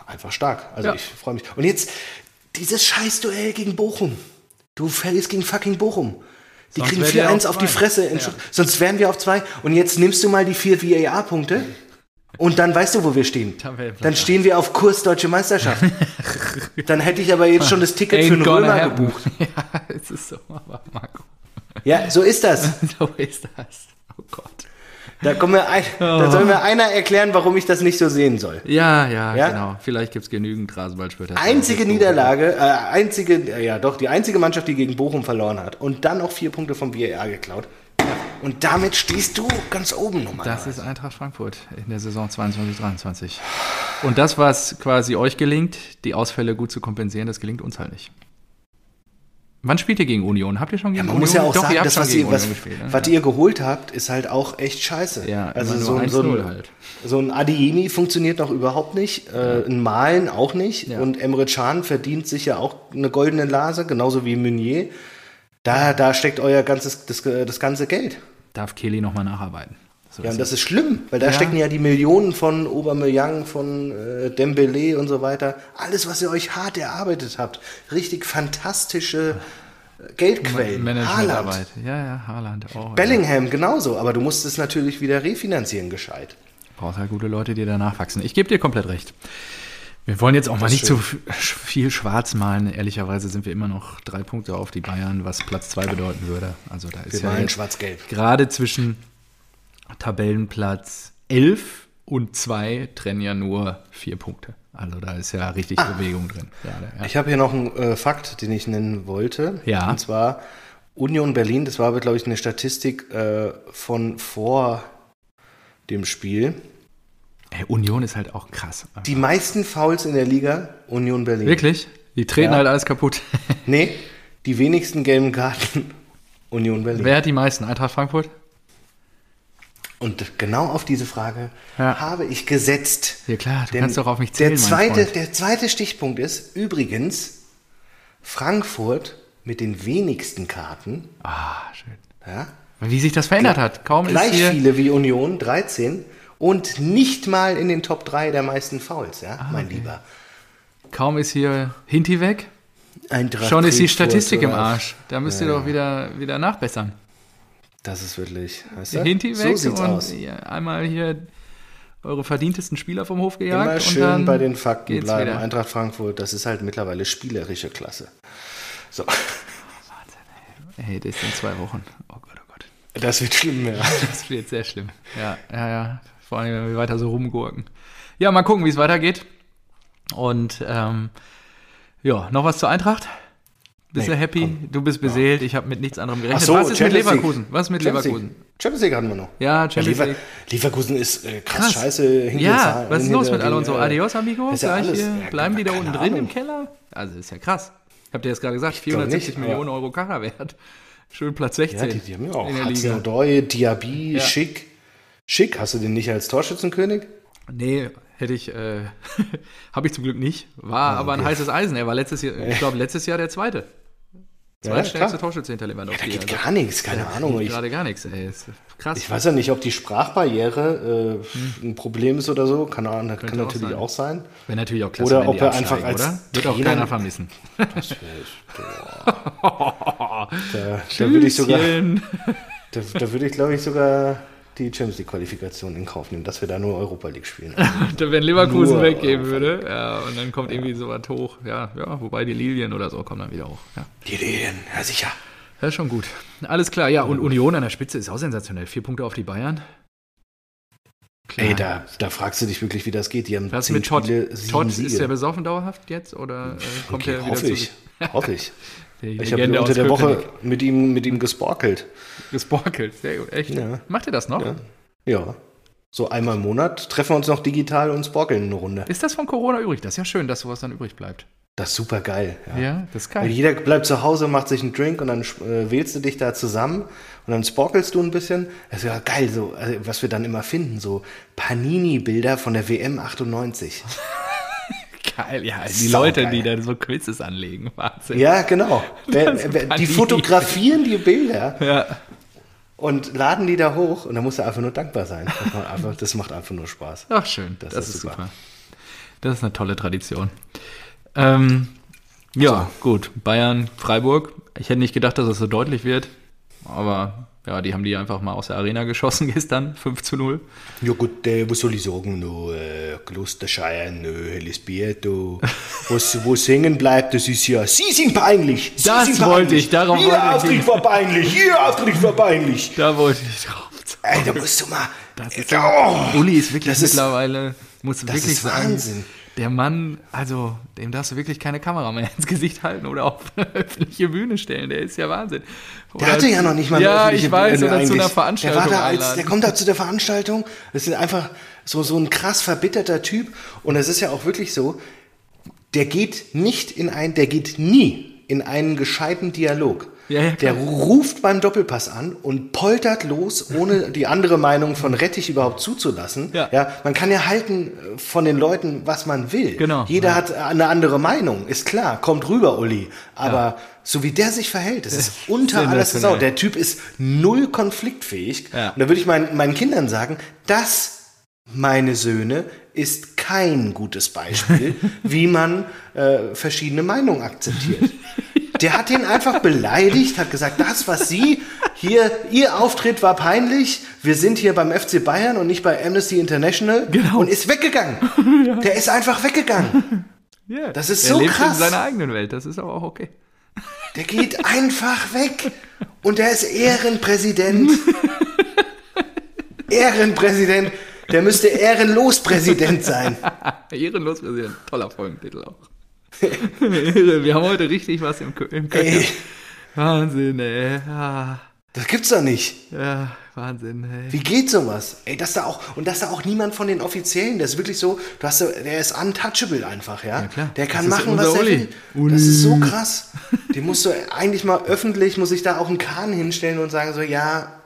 einfach stark. Also Ja. ich freue mich. Und jetzt dieses Scheißduell gegen Bochum. Du verlierst gegen fucking Bochum. Die Sonst kriegen wären wir 4-1 auf auf die. Fresse. Ja. Sonst wären wir auf zwei. Und jetzt nimmst du mal die vier VAR-Punkte. Und dann weißt du, wo wir stehen. Dann stehen wir auf Kurs Deutsche Meisterschaft. dann hätte ich aber jetzt schon das Ticket für einen Römer happen. gebucht. Ja, es ist so, aber Marco. Ja, so ist das. So ist das. Oh Gott. Da, kommen wir ein, da soll mir einer erklären, warum ich das nicht so sehen soll. Ja, ja, Ja? genau. Vielleicht gibt es genügend Rasenballspötter. Einzige Niederlage, äh, einzige, äh, ja doch, die einzige Mannschaft, die gegen Bochum verloren hat. Und dann auch vier Punkte vom VAR geklaut. Und damit stehst du ganz oben nochmal. Das ist Eintracht Frankfurt in der Saison 22, 23. Und das, was quasi euch gelingt, die Ausfälle gut zu kompensieren, das gelingt uns halt nicht. Wann spielt ihr gegen Union? Habt ihr schon gegen Man Union? muss ja auch Doch, sagen, das, was, ihr, was, gespielt. ne? was ihr geholt habt, ist halt auch echt scheiße. Ja, also so, ein- so, 1-0 ein, halt. so ein Adiemi funktioniert noch überhaupt nicht. Äh, ein Malen auch nicht. Ja. Und Emre Can verdient sich ja auch eine goldene Nase, genauso wie Meunier. Da, da steckt euer ganzes, das, das ganze Geld. Darf Kelly nochmal nacharbeiten. So Ja, und das ist schlimm, weil da Ja. stecken ja die Millionen von Aubameyang, von äh, Dembele und so weiter. Alles, was ihr euch hart erarbeitet habt. Richtig fantastische äh, Geldquellen. Haaland. Managementarbeit. Ja, ja, Haaland auch. Bellingham genauso, aber du musst es natürlich wieder refinanzieren gescheit. Brauchst halt gute Leute, die danach wachsen. Ich gebe dir komplett recht. Wir wollen jetzt auch mal nicht zu f- viel schwarz malen. Ehrlicherweise sind wir immer noch drei Punkte auf die Bayern, was Platz zwei bedeuten würde. Also da ist Wir ja schwarz-gelb. gerade zwischen Tabellenplatz 11 und 2 trennen ja nur vier Punkte. Also da ist ja richtig Bewegung drin. gerade, ja. Ich habe hier noch einen äh, Fakt, den ich nennen wollte. Ja. Und zwar Union Berlin, das war aber, glaube ich, eine Statistik äh, von vor dem Spiel. Ey, Union ist halt auch krass. Die meisten Fouls in der Liga, Union Berlin. Wirklich? Die treten Ja. halt alles kaputt. Nee, die wenigsten gelben Karten, Union Berlin. Wer hat die meisten? Eintracht Frankfurt? Und genau auf diese Frage Ja. habe ich gesetzt. Ja klar, du Denn kannst doch auf mich zählen, der mein zweite, Freund. der zweite Stichpunkt ist übrigens Frankfurt mit den wenigsten Karten. Ah, schön. Ja, Wie sich das verändert hat. Kaum ist gleich hier... viele wie Union, 13. Und nicht mal in den Top 3 der meisten Fouls, ja, Ah, mein Lieber. Kaum ist hier Hinti weg, Eintracht schon ist die Statistik im Arsch. Da müsst ihr doch wieder, wieder nachbessern. Das ist wirklich, weißt du? Hinti so weg sieht's und aus. einmal hier eure verdientesten Spieler vom Hof gejagt. Immer schön bei den Fakten bleiben. wieder. Eintracht Frankfurt, das ist halt mittlerweile spielerische Klasse. So, Hey, das sind zwei Wochen. Oh Gott, oh Gott. das wird schlimm, ja. Das wird sehr schlimm. Ja, ja, ja. Vor allem, wenn wir weiter so rumgurken. Ja, mal gucken, wie es weitergeht. Und ähm, ja, noch was zur Eintracht? Bist Nee, du happy? komm. Du bist beseelt. Ich habe mit nichts anderem gerechnet. So, was ist mit Champions League. Leverkusen? Was ist mit Champions Leverkusen? League. Champions League hatten wir noch. Ja, Champions Lever League. Leverkusen ist äh, krass, Krass. scheiße. Ja, Zahlen- was ist los mit Alonso? äh, Adios, amigo? ja Gleich alles- hier, ja, bleiben die da unten drin im Ahnung. Keller? Also, ist ja krass. Habt ihr jetzt gerade gesagt, glaub 470 nicht, Millionen aber- Euro Karrewert. Schön Platz 16 Ja, die, die haben ja auch in der Liga. Hudson-Odoi, Diaby, Ja. Schick. Schick, hast du den nicht als Torschützenkönig? Nee, hätte ich, äh, habe ich zum Glück nicht. War aber ein Ah, okay. heißes Eisen. Er war letztes Jahr, ich glaube, letztes Jahr der zweite. Ja, Zweitstärkste klar. Torschütze Lewandowski. geht Also, gar nichts, keine Ahnung. geht Ich, gerade gar nichts, ey. Ist krass. ich weiß ja nicht, ob die Sprachbarriere äh, ein Problem ist oder so. Kann, kann Könnte auch natürlich sein. auch sein. Wäre natürlich auch klasse, Oder ob er einfach als oder? Wird auch keiner vermissen. Das wär ich, boah. da, da würde ich sogar, da, da würde ich glaube ich sogar die Champions League Qualifikation in Kauf nehmen, dass wir da nur Europa League spielen. Da, wenn Leverkusen weggeben würde, ja, und dann kommt irgendwie so was hoch. Ja, ja, wobei die Lilien oder so kommen dann wieder hoch. Ja. Die Lilien, ja sicher. Das ist schon gut. Alles klar, ja, und Union an der Spitze ist auch sensationell. Vier Punkte auf die Bayern. Klar. Ey, da, da fragst du dich wirklich, wie das geht. Die haben Was mit Todd? Todd, ist der besoffen dauerhaft jetzt oder äh, kommt okay, er wieder hoffe zu ich. Hoffe ich. Ich habe unter der Woche Köpenick mit ihm, mit ihm gesporkelt. gesporkelt. Sehr gut, echt. Ja. Macht ihr das noch? Ja. ja. So einmal im Monat treffen wir uns noch digital und sporkeln eine Runde. Ist das von Corona übrig? Das ist ja schön, dass sowas dann übrig bleibt. Das ist super geil. Ja. Ja, das ist Weil geil. jeder bleibt zu Hause, macht sich einen Drink und dann äh, wählst du dich da zusammen und dann sporkelst du ein bisschen. Das ist ja geil, so, also, was wir dann immer finden, so Panini-Bilder von der WM 98. Geil, ja. Die Saugeil. Leute, die da so Quizzes anlegen. Wahnsinn. Ja, genau. Das die fotografieren die Bilder Ja. und laden die da hoch und da musst du einfach nur dankbar sein. Das macht einfach, das nur Spaß. Ach, schön. Das, Das ist ist super. super. Das ist eine tolle Tradition. Ähm, ja, gut. Bayern, Freiburg. Ich hätte nicht gedacht, dass es so deutlich wird. Aber ja, die haben die einfach mal aus der Arena geschossen gestern. 5 zu 0. Ja gut, äh, was soll ich sagen? No, äh, Klosterscheier, no, helles Bier, du. Was, was hängen bleibt, das ist ja, Sie sind peinlich. Sie Das sind wollte peinlich. ich, darauf Ihr wollte ich Auftritt hin. war peinlich, Ihr Auftritt war peinlich. Da wollte ich drauf. Ey, da musst du mal. Das ist oh, Uli ist wirklich das mittlerweile, muss das wirklich ist sagen, Wahnsinn. Der Mann, also dem darfst du wirklich keine Kamera mehr ins Gesicht halten oder auf eine öffentliche Bühne stellen. Der ist ja Wahnsinn. Der Oder- hatte ja noch nicht mal eine Ja, öffentliche ich weiß, Bühne oder zu einer Veranstaltung Der, war da als, der kommt da zu der Veranstaltung. Das ist einfach so, so ein krass verbitterter Typ. Und es ist ja auch wirklich so, der geht nicht in ein, der geht nie in einen gescheiten Dialog. Ja, ja, der ruft beim Doppelpass an und poltert los, ohne die andere Meinung von Rettich überhaupt zuzulassen. Ja. man kann ja halten äh, von den Leuten, was man will. Genau, Jeder ja. hat eine andere Meinung, ist klar, kommt rüber, Uli. Aber so wie der sich verhält, das ist unter alles Sau. Der Typ ist null konfliktfähig. Ja. Und da würde ich meinen, meinen Kindern sagen, das, meine Söhne, ist kein gutes Beispiel, wie man äh, verschiedene Meinungen akzeptiert. Der hat ihn einfach beleidigt, hat gesagt, das, was Sie hier, Ihr Auftritt war peinlich, wir sind hier beim FC Bayern und nicht bei Amnesty International Genau. und ist weggegangen. Der ist einfach weggegangen. Ja, Das ist er so lebt krass. in seiner eigenen Welt, das ist aber auch okay. Der geht einfach weg. Und der ist Ehrenpräsident. Ehrenpräsident. Der müsste ehrenlos Präsident sein. Ehrenlos Präsident, toller Folgentitel auch. Wir haben heute richtig was im, im Köcher. Ey, Wahnsinn, ey. Ah, das gibt's doch nicht. ja, Wahnsinn, ey. Wie geht sowas? Ey, dass da auch, und dass da auch niemand von den Offiziellen, der ist wirklich so, du hast, der ist untouchable einfach, ja? Ja, klar. Der kann Das machen, was er will. Das ist so krass. Den musst du eigentlich mal öffentlich, muss ich da auch einen Kahn hinstellen und sagen so, ja,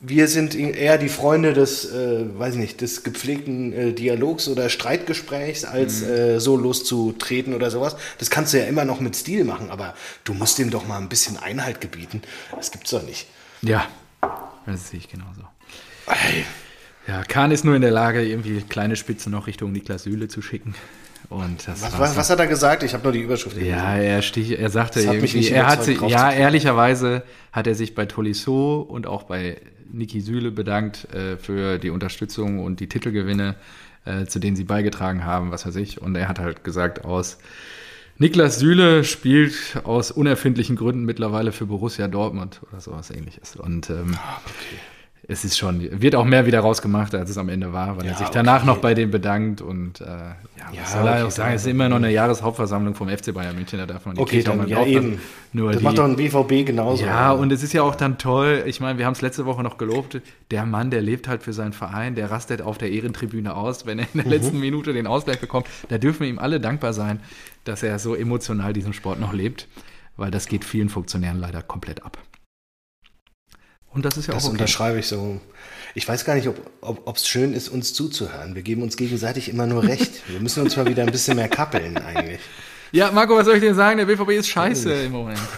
wir sind eher die Freunde des, äh, weiß ich nicht, des gepflegten äh, Dialogs oder Streitgesprächs, als Mhm. äh, so loszutreten oder sowas. Das kannst du ja immer noch mit Stil machen, aber du musst dem doch mal ein bisschen Einhalt gebieten. Das gibt's doch nicht. Ja, das sehe ich genauso. Ey. Ja, Kahn ist nur in der Lage, irgendwie kleine Spitzen noch Richtung Niklas Süle zu schicken. Und das Was, was, was hat er gesagt? Ich habe nur die Überschrift gelesen. Ja, er, stich, er sagte Das irgendwie, er hat sich, ja, ehrlicherweise hat er sich bei Tolisso und auch bei Niki Süle bedankt äh, für die Unterstützung und die Titelgewinne, äh, zu denen sie beigetragen haben, was weiß ich. Und er hat halt gesagt, aus Niklas Süle spielt aus unerfindlichen Gründen mittlerweile für Borussia Dortmund oder sowas ähnliches. Und ähm, Ah, es ist schon, wird auch mehr wieder rausgemacht, als es am Ende war, weil er Ja, sich danach okay. noch bei denen bedankt und äh, ja, Ja, soll er okay, auch sagen, es ist immer noch eine Jahreshauptversammlung vom FC Bayern München, da darf man die Okay, auch dann, mal ja drauf eben. Nur das die, macht doch ein BVB genauso. ja, und es ist ja auch dann toll, ich meine, wir haben es letzte Woche noch gelobt, der Mann, der lebt halt für seinen Verein, der rastet auf der Ehrentribüne aus, wenn er in der Mhm. letzten Minute den Ausgleich bekommt. Da dürfen wir ihm alle dankbar sein, dass er so emotional diesen Sport noch lebt, weil das geht vielen Funktionären leider komplett ab. Und das ist ja das auch okay. unterschreibe ich so. Ich weiß gar nicht, ob es schön ist, uns zuzuhören. Wir geben uns gegenseitig immer nur recht. Wir müssen uns mal wieder ein bisschen mehr kappeln eigentlich. Ja, Marco, was soll ich dir sagen? Der BVB ist scheiße im Moment.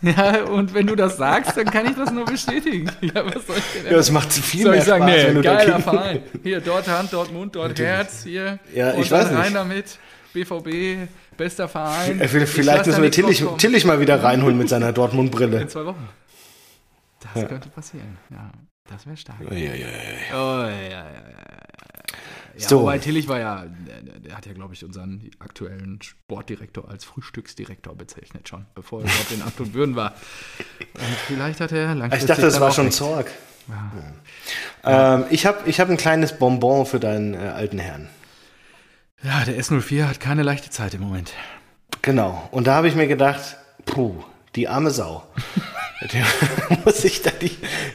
Ja, und wenn du das sagst, dann kann ich das nur bestätigen. Ja, was soll ich denn Ja, es macht viel soll mehr ich sagen, Spaß, nee, wenn du geiler Verein. Hier, dort Hand, dort Mund, dort Herz, hier. Ja, und ich weiß nicht. rein damit. BVB, bester Verein. Äh, Ich Vielleicht müssen wir. Tillich mal wieder reinholen mit seiner Dortmund-Brille. In zwei Wochen. Das Ja. könnte passieren. Ja, das wäre stark. Ja, ja, ja. Oh, ja, ja, ja. Ja, So. wobei Tillich war ja, der, hat ja, glaube ich, unseren aktuellen Sportdirektor als Frühstücksdirektor bezeichnet schon, bevor er überhaupt in Amt und Würden war. Und vielleicht hat er Ich langfristig dachte, das war schon. Zorg. Ähm, ich habe ich hab ein kleines Bonbon für deinen äh, alten Herrn. Ja, der S04 hat keine leichte Zeit im Moment. Genau. Und da habe ich mir gedacht, puh, die arme Sau. Der muss sich da die,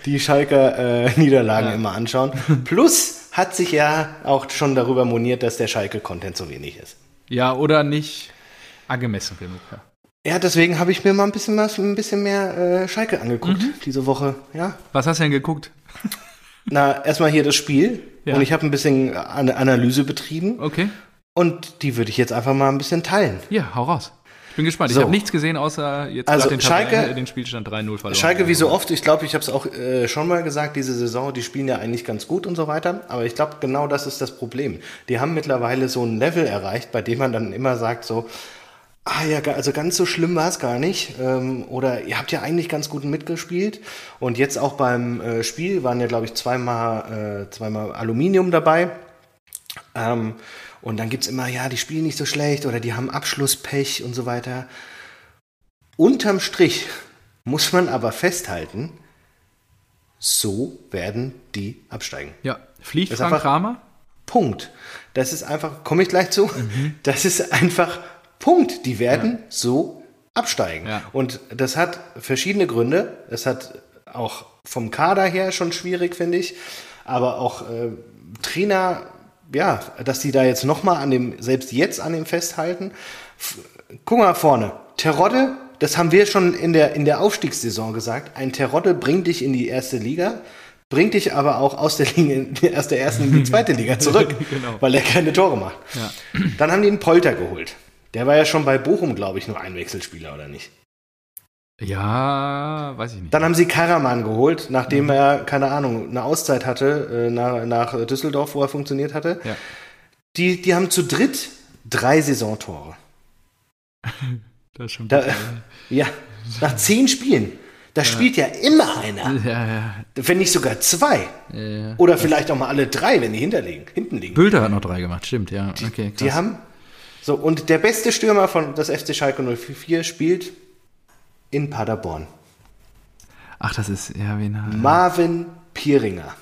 die Schalker äh, Niederlagen Ja. immer anschauen. Plus hat sich ja auch schon darüber moniert, dass der Schalke-Content so wenig ist. Ja, oder nicht. Angemessen genug, ja. Ja, deswegen habe ich mir mal ein bisschen, was, ein bisschen mehr äh, Schalke angeguckt diese Woche. Ja, Was hast du denn geguckt? na erstmal hier das Spiel Ja. und ich habe ein bisschen eine Analyse betrieben Okay. und die würde ich jetzt einfach mal ein bisschen teilen. Ja, hau raus. Ich bin gespannt. So. Ich habe nichts gesehen, außer jetzt Also, den, Schalke- Tabellen- den Spielstand 3-0 verloren. Schalke wie so oft, ich glaube, ich habe es auch äh, schon mal gesagt, diese Saison, die spielen ja eigentlich ganz gut und so weiter, aber ich glaube, genau das ist das Problem. Die haben mittlerweile so ein Level erreicht, bei dem man dann immer sagt so, ah ja, also ganz so schlimm war es gar nicht ähm, oder ihr habt ja eigentlich ganz gut mitgespielt und jetzt auch beim äh, Spiel waren ja, glaube ich, zweimal, äh, zweimal Aluminium dabei. Ähm, und dann gibt's immer, ja, die spielen nicht so schlecht oder die haben Abschlusspech und so weiter. Unterm Strich muss man aber festhalten, so werden die absteigen. Ja. Fliegt Frank einfach- Kramer? Punkt. Das ist einfach, komme ich gleich zu, das ist einfach Punkt. Die werden so absteigen. Ja. Und das hat verschiedene Gründe. Es hat auch vom Kader her schon schwierig, finde ich. Aber auch äh, Trainer, ja, dass die da jetzt nochmal an dem, selbst jetzt an dem festhalten. Guck mal vorne. Terodde, das haben wir schon in der, in der Aufstiegssaison gesagt. Ein Terodde bringt dich in die erste Liga, bringt dich aber auch aus der, Liga, aus der ersten in die zweite Liga zurück, Genau. weil er keine Tore macht. Ja. Dann haben die einen Polter geholt. Der war ja schon bei Bochum, glaube ich, nur ein Wechselspieler, oder nicht? Ja, weiß ich nicht. Dann haben sie Karaman geholt, nachdem er, keine Ahnung, eine Auszeit hatte, äh, nach, nach Düsseldorf, wo er funktioniert hatte. Ja. Die, die haben zu dritt drei Saisontore. Das ist schon Da, ja, nach zehn Spielen. Da spielt ja immer einer. ja, ja. Wenn nicht sogar zwei. ja. Oder vielleicht auch mal alle drei, wenn die hinterliegen, hinten liegen. Bülter hat noch drei gemacht, stimmt, ja. Okay, krass. Die haben. So, und der beste Stürmer von das FC Schalke 04 spielt in Paderborn. Ach, das ist, ja, wen hat Marvin Pieringer.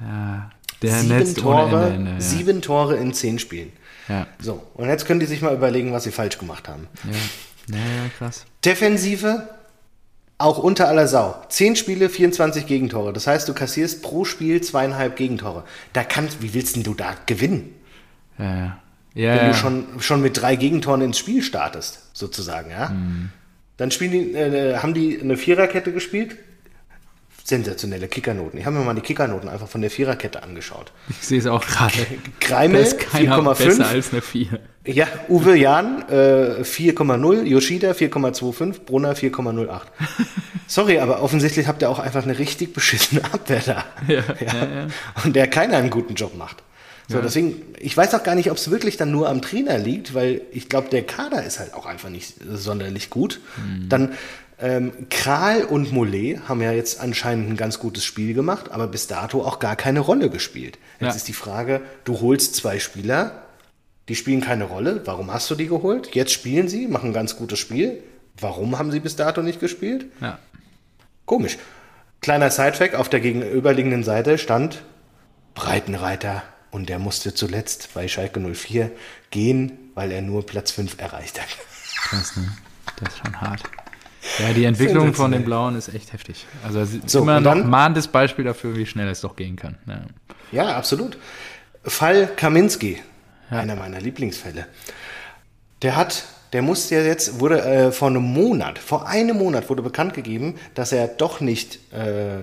ja. Der sieben Tore, Ende. Ende, ja. sieben Tore in zehn Spielen. Ja, So, und jetzt können die sich mal überlegen, was sie falsch gemacht haben. ja. Ja, ja, krass. Defensive, auch unter aller Sau. Zehn Spiele, 24 Gegentore. Das heißt, du kassierst pro Spiel zweieinhalb Gegentore. Da kannst, wie willst denn du da gewinnen? Ja, ja. Ja, Wenn ja. du schon, schon mit drei Gegentoren ins Spiel startest, sozusagen, ja? Mhm. Dann spielen die, äh, haben die eine Viererkette gespielt. Sensationelle Kickernoten. Ich habe mir mal die Kickernoten einfach von der Viererkette angeschaut. ich sehe es auch gerade. Ist keiner besser 4,5. als eine 4. Ja, Uwe Jan äh, 4,0, Yoshida 4,25, Brunner 4,08. Sorry, aber offensichtlich habt ihr auch einfach eine richtig beschissene Abwehr da. Ja, ja, ja. Und der keiner einen guten Job macht. So, deswegen, ich weiß auch gar nicht, ob es wirklich dann nur am Trainer liegt, weil ich glaube, der Kader ist halt auch einfach nicht sonderlich gut. Mhm. Dann ähm, Kral und Mollet haben ja jetzt anscheinend ein ganz gutes Spiel gemacht, aber bis dato auch gar keine Rolle gespielt. Jetzt Ja. ist die Frage, du holst zwei Spieler, die spielen keine Rolle. Warum hast du die geholt? Jetzt spielen sie, machen ein ganz gutes Spiel. Warum haben sie bis dato nicht gespielt? Ja. Komisch. Kleiner Sidefact, auf der gegenüberliegenden Seite stand Breitenreiter und der musste zuletzt bei Schalke 04 gehen, weil er nur Platz 5 erreicht hat. Krass, ne? Das ist schon hart. Ja, die Entwicklung von den. Blauen ist echt heftig. Also So, immer noch ein mahnendes Beispiel dafür, wie schnell es doch gehen kann. Ja. Ja, absolut. Fall Kaminski, einer meiner Lieblingsfälle. Der hat, der musste ja jetzt, wurde äh, vor einem Monat, vor einem Monat wurde bekannt gegeben, dass er doch nicht äh,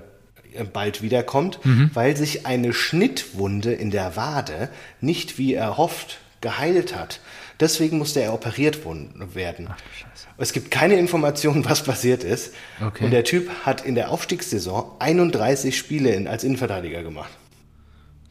bald wiederkommt, weil sich eine Schnittwunde in der Wade nicht wie erhofft geheilt hat. Deswegen musste er operiert werden. Es gibt keine Informationen, was passiert ist. Okay. Und der Typ hat in der Aufstiegssaison 31 Spiele als Innenverteidiger gemacht.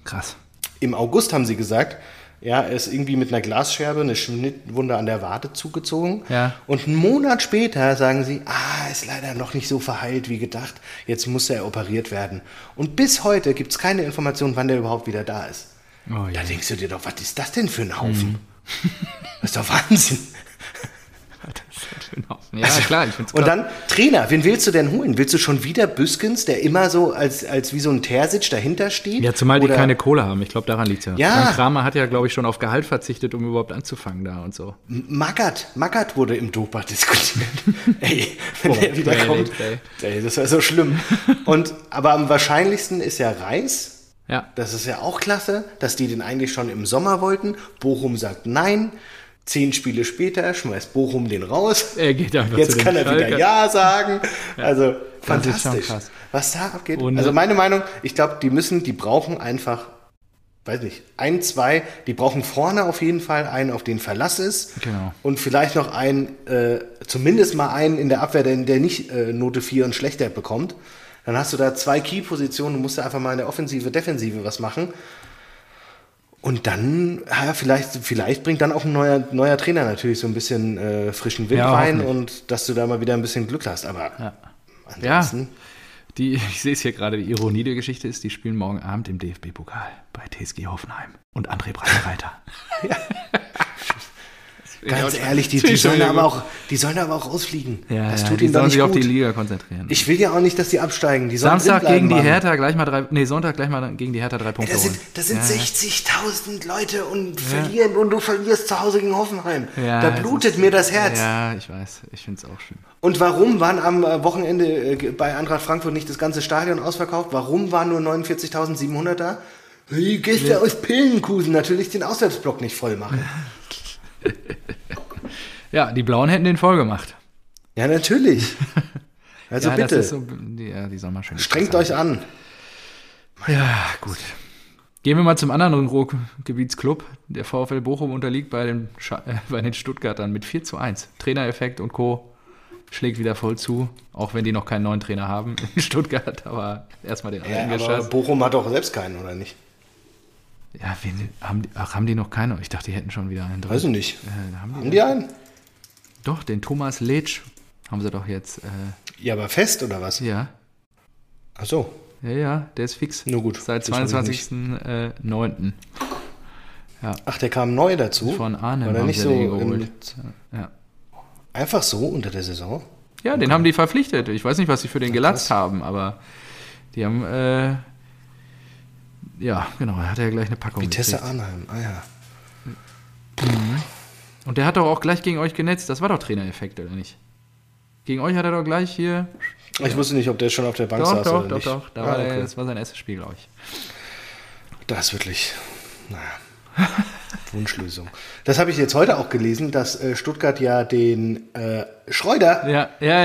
Krass. Im August haben sie gesagt, ja, er ist irgendwie mit einer Glasscherbe eine Schnittwunde an der Wade zugezogen. Ja. Und einen Monat später sagen sie, ah, ist leider noch nicht so verheilt wie gedacht. Jetzt muss er operiert werden. Und bis heute gibt es keine Information, wann der überhaupt wieder da ist. Oh, ja. Da denkst du dir doch, was ist das denn für ein Haufen? Das ist doch Wahnsinn. Ja, klar, ich find's Und dann Trainer, wen willst du denn holen? Willst du schon wieder Büskens, der immer so als, als wie so ein Terzic dahinter steht? Ja, zumal die Oder keine Kohle haben. Ich glaube, daran liegt ja. Ja. Frank Kramer hat ja, glaube ich, schon auf Gehalt verzichtet, um überhaupt anzufangen da und so. Magath, Magath wurde im Dopa diskutiert. Ey, wenn Oh, der wiederkommt. ey, Ey, das war so schlimm. Und, aber am wahrscheinlichsten ist ja Reis. Ja. Das ist ja auch klasse, dass die den eigentlich schon im Sommer wollten. Bochum sagt nein. Zehn Spiele später schmeißt Bochum den raus. Er geht einfach Jetzt kann er wieder. Ja sagen. Also ist schon fantastisch. Was da abgeht. Und- also meine Meinung, ich glaube, die müssen, die brauchen einfach, weiß nicht, ein, zwei, die brauchen vorne auf jeden Fall einen, auf den Verlass ist. Genau. Und vielleicht noch einen, äh, zumindest mal einen in der Abwehr, der, der nicht äh, Note 4 und schlechter bekommt. Dann hast du da zwei Key-Positionen, du musst da einfach mal in der Offensive, Defensive was machen. Und dann, ja, vielleicht, vielleicht bringt dann auch ein neuer, neuer Trainer natürlich so ein bisschen äh, frischen Wind Ja, rein und dass du da mal wieder ein bisschen Glück hast. Aber Ja. ansonsten, Die, ich sehe es hier gerade, die Ironie der Geschichte ist, die spielen morgen Abend im DFB-Pokal bei TSG Hoffenheim und André Breitenreiter. ganz ehrlich, die, die, sollen aber auch, die sollen aber auch rausfliegen. Ja, das ja, tut die ihnen doch nicht sich auf gut. die Liga konzentrieren. Ich will ja auch nicht, dass die absteigen. Die sollen Samstag gegen die. Hertha gleich mal drei, nee, Sonntag gleich mal gegen die Hertha drei Punkte Das sind, holen. das sind Ja, ja. 60.000 Leute und verlieren und du verlierst zu Hause gegen Hoffenheim. Ja, da blutet ist- mir das Herz. Ja, ich weiß. Ich finde es auch schön. Und warum waren am äh, Wochenende äh, bei Eintracht Frankfurt nicht das ganze Stadion ausverkauft? Warum waren nur 49.700 da? Die Gäste aus Pillenkusen natürlich den Auswärtsblock nicht voll machen. Ja, die Blauen hätten den voll gemacht. Ja, natürlich. Also ja, bitte, so, die, ja, die strengt euch an. Ja, gut. Gehen wir mal zum anderen Ruhrgebietsclub. Der VfL Bochum unterliegt bei den, Scha- äh, bei den Stuttgartern mit 4 zu 1. Trainereffekt und Co. schlägt wieder voll zu, auch wenn die noch keinen neuen Trainer haben in Stuttgart, aber erstmal den Ja, alten aber geschasst. Bochum hat doch selbst keinen, oder nicht? Ja, wen, haben, die- ach, haben die noch keine? Ich dachte, die hätten schon wieder einen drin. Weiß ich nicht. Äh, haben die, Haben die einen? Doch, den Thomas Letsch haben sie doch jetzt. Äh, Ja, aber fest oder was? ja, Ach so. ja, ja, der ist fix. Nur gut, Seit das weiß ich 22.09. Ach, der kam neu dazu. Von Arne War der nicht so geholt. Ja. einfach so unter der Saison? Ja, den haben die verpflichtet. Ich weiß nicht, was sie für den gelatzt haben, aber die haben, äh, ja, genau, er hat ja gleich eine Packung Vitesse gekriegt. Arnheim. Ah ja. Und der hat doch auch gleich gegen euch genetzt. Das war doch Trainereffekt, oder nicht? Gegen euch hat er doch gleich hier. Ich wusste nicht, ob der schon auf der Bank Doch, saß doch, oder doch, nicht. doch. Da ah, war der, okay. das war sein erstes Spiel, glaube ich. Das ist wirklich, naja, Wunschlösung. Das habe ich jetzt heute auch gelesen, dass äh, Stuttgart ja den äh, Schreuder, Ja, ja,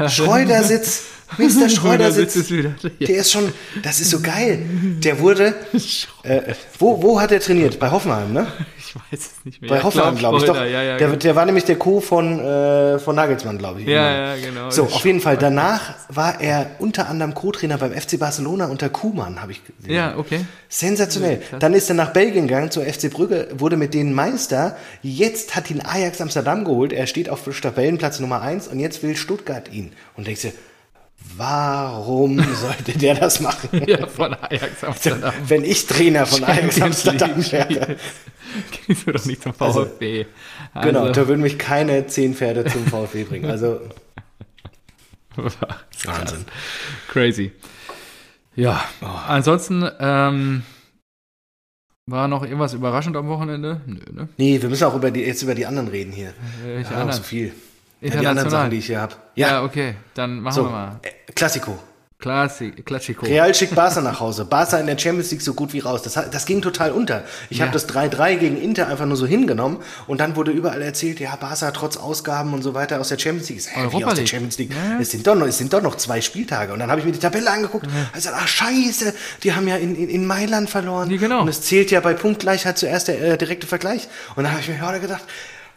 ja. Schreudersitz, Mr. Schreudersitz, ist wieder. Ja. der ist schon, das ist so geil. Der wurde, äh, wo, wo hat er trainiert? Bei Hoffenheim, ne? Ich weiß es nicht mehr. Bei Hoffenheim, glaube ich. Doch. Ja, ja, der, genau. der war nämlich der Co. von, äh, von Nagelsmann, glaube ich. ja, ja, genau. So, auf jeden Fall. Danach war er unter anderem Co-Trainer beim FC Barcelona unter Kuhmann, habe ich gesehen. Ja, okay. Sensationell. Dann ist er nach Belgien gegangen zur FC Brügge, wurde mit denen Meister. Jetzt hat ihn Ajax Amsterdam geholt. Er steht auf Tabellenplatz Nummer 1 und jetzt will Stuttgart ihn. Und denkst du, warum sollte der das machen? Ja, von Ajax Amsterdam. Wenn ich Trainer von Ajax Champions Amsterdam League wäre. Gehst du doch nicht zum Also, VfB. Genau, Also, da würden mich keine zehn Pferde zum VfB bringen. Also Wahnsinn. Crazy. Ja, ansonsten ähm, war noch irgendwas überraschend am Wochenende? Nö, ne? Nee, wir müssen auch über die, jetzt über die anderen reden hier. Welche Ja, noch anderen? so viel. Ja, die anderen Sachen, International. die ich hier habe. ja. Ja, okay, dann machen so. wir mal. Äh, Klassiko. Klassik, Klassiko. Real schickt Barca nach Hause. Barca in der Champions League so gut wie raus. Das, das ging total unter. Ich Ja. habe das 3-3 gegen Inter einfach nur so hingenommen und dann wurde überall erzählt, ja, Barca trotz Ausgaben und so weiter aus der Champions League. Hä, wie Europa aus der. Champions League? Ja. Es, sind doch noch, es sind doch noch zwei Spieltage. Und dann habe ich mir die Tabelle angeguckt. Also, ach scheiße, die haben ja in, in, in Mailand verloren. Ja, genau. Und es zählt ja bei Punktgleichheit zuerst der äh, direkte Vergleich. Und dann habe ich mir heute gedacht,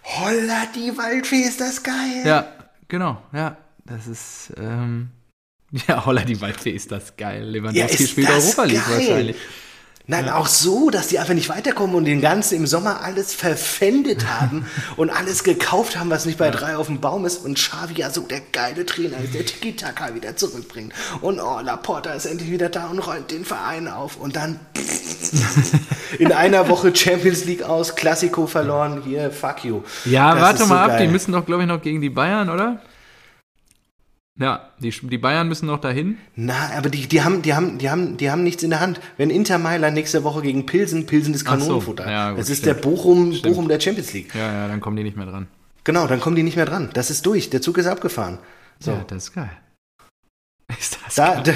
holla die Waldfee, ist das geil. Ja, genau, ja. Das ist, ähm, ja, Holla die Waldfee ist das geil. Lewandowski ist spielt Europa League wahrscheinlich. Nein, auch so, dass die einfach nicht weiterkommen und den ganzen im Sommer alles verpfändet haben und alles gekauft haben, was nicht bei drei auf dem Baum ist und Xavi ja so der geile Trainer ist, der Tiki-Taka wieder zurückbringt und oh, Laporta ist endlich wieder da und räumt den Verein auf und dann in einer Woche Champions League aus, Klassiko verloren, hier, fuck you. Ja, Das warte ist mal so ab, geil. die müssen doch, glaube ich, noch gegen die Bayern, oder? Ja, die, die Bayern müssen noch dahin. Na, aber die, die, haben, die, haben, die, haben, die haben nichts in der Hand. Wenn Inter Mailand nächste Woche gegen Pilsen, Pilsen ist Ach so, Kanonenfutter. ja, gut, das ist stimmt. der Bochum, Bochum der Champions League. Ja, ja, dann kommen die nicht mehr dran. Genau, dann kommen die nicht mehr dran. Das ist durch. Der Zug ist abgefahren. So. Ja, das ist geil. Ist das Da, geil.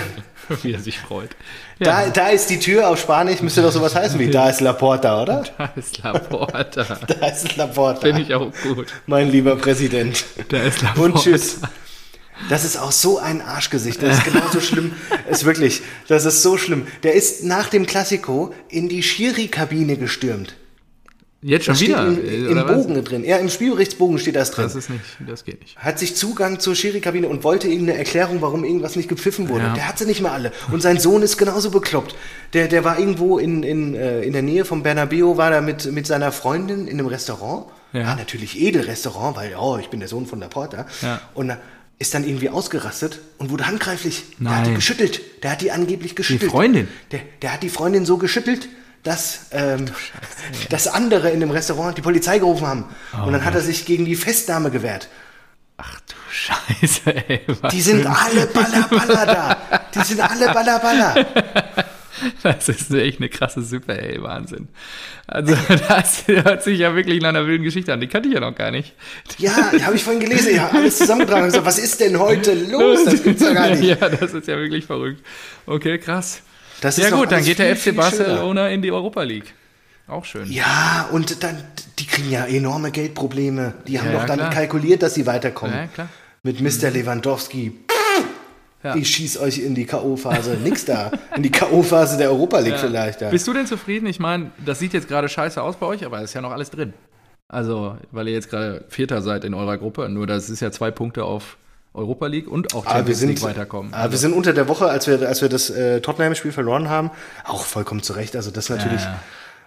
da, Wie er sich freut. Da, da ist die Tür auf Spanisch, müsste doch sowas heißen wie da ist La Porta, oder? Da ist Laporta. Da ist La Porta. Finde ich auch gut. Mein lieber Präsident. Da ist Laporta. Und tschüss. Das ist auch so ein Arschgesicht. Das ist genauso schlimm. Ist wirklich, das ist so schlimm. Der ist nach dem Klassiko in die Schiri-Kabine gestürmt. Jetzt schon Das wieder? im, äh, im was? Bogen drin. Ja, im Spielberichtsbogen steht das drin. Das ist nicht, das geht nicht. hat sich Zugang zur Schiri-Kabine und wollte ihm eine Erklärung, warum irgendwas nicht gepfiffen wurde. Ja. Der hat sie nicht mehr alle. Und sein Sohn ist genauso bekloppt. Der, der war irgendwo in, in, äh, in der Nähe vom Bernabeu, war da mit, mit seiner Freundin in einem Restaurant. Ja. natürlich Edelrestaurant, weil, oh, ich bin der Sohn von der Porta. Ja. Und da ist dann irgendwie ausgerastet und wurde handgreiflich. Der hat die Nein. geschüttelt. Der hat die angeblich geschüttelt. Freundin? Der, der hat die Freundin so geschüttelt, dass, ähm, dass andere in dem Restaurant die Polizei gerufen haben. Oh und dann hat er sich gegen die Festnahme gewehrt. Ach du Scheiße, ey. Die sind alle Baller Baller da. Die sind alle Baller Baller. Das ist echt eine krasse Suppe, ey, Wahnsinn. Also, das hört sich ja wirklich nach einer wilden Geschichte an. Die kannte ich ja noch gar nicht. Ja, habe ich vorhin gelesen. Ja, alles zusammengetragen. Ich so, was ist denn heute los? Das gibt's ja gar nicht. Ja, das ist ja wirklich verrückt. Okay, krass. Das Ja gut, dann geht der viel, FC viel Barcelona in die Europa League. Auch schön. Ja, und dann, die kriegen ja enorme Geldprobleme. Die haben Ja, doch ja, dann klar. kalkuliert, dass sie weiterkommen. Ja, klar. Mit Mr. Lewandowski. Ja. Ich schieß euch in die K.O.-Phase. Nix da. In die K.O.-Phase der Europa League vielleicht. Ja. Bist du denn zufrieden? Ich meine, das sieht jetzt gerade scheiße aus bei euch, aber es ist ja noch alles drin. Also, weil ihr jetzt gerade Vierter seid in eurer Gruppe, nur das ist ja zwei Punkte auf Europa League und auch Aber wir Champions sind, League weiterkommen. aber wir sind unter der Woche, als wir, als wir das äh, Tottenham-Spiel verloren haben, auch vollkommen zurecht. Also das natürlich Ja,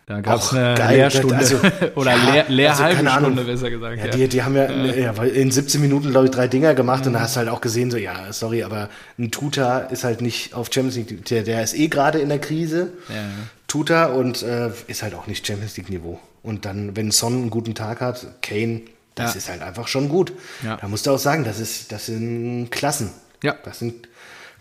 da gab es eine geil. Lehrstunde Also, oder ja, leer, leer also Stunde, besser gesagt. Ja, Ja, die, die haben ja, ja. weil in 17 Minuten, glaube ich, drei Dinger gemacht und da hast du halt auch gesehen, so, ja, sorry, aber ein Tuta ist halt nicht auf Champions League, der, der ist eh gerade in der Krise, Ja, ja. Tuta, und äh, ist halt auch nicht Champions League-Niveau. Und dann, wenn Son einen guten Tag hat, Kane, das Ja. ist halt einfach schon gut. Ja. Da musst du auch sagen, das, ist, das sind Klassen. Ja. Das sind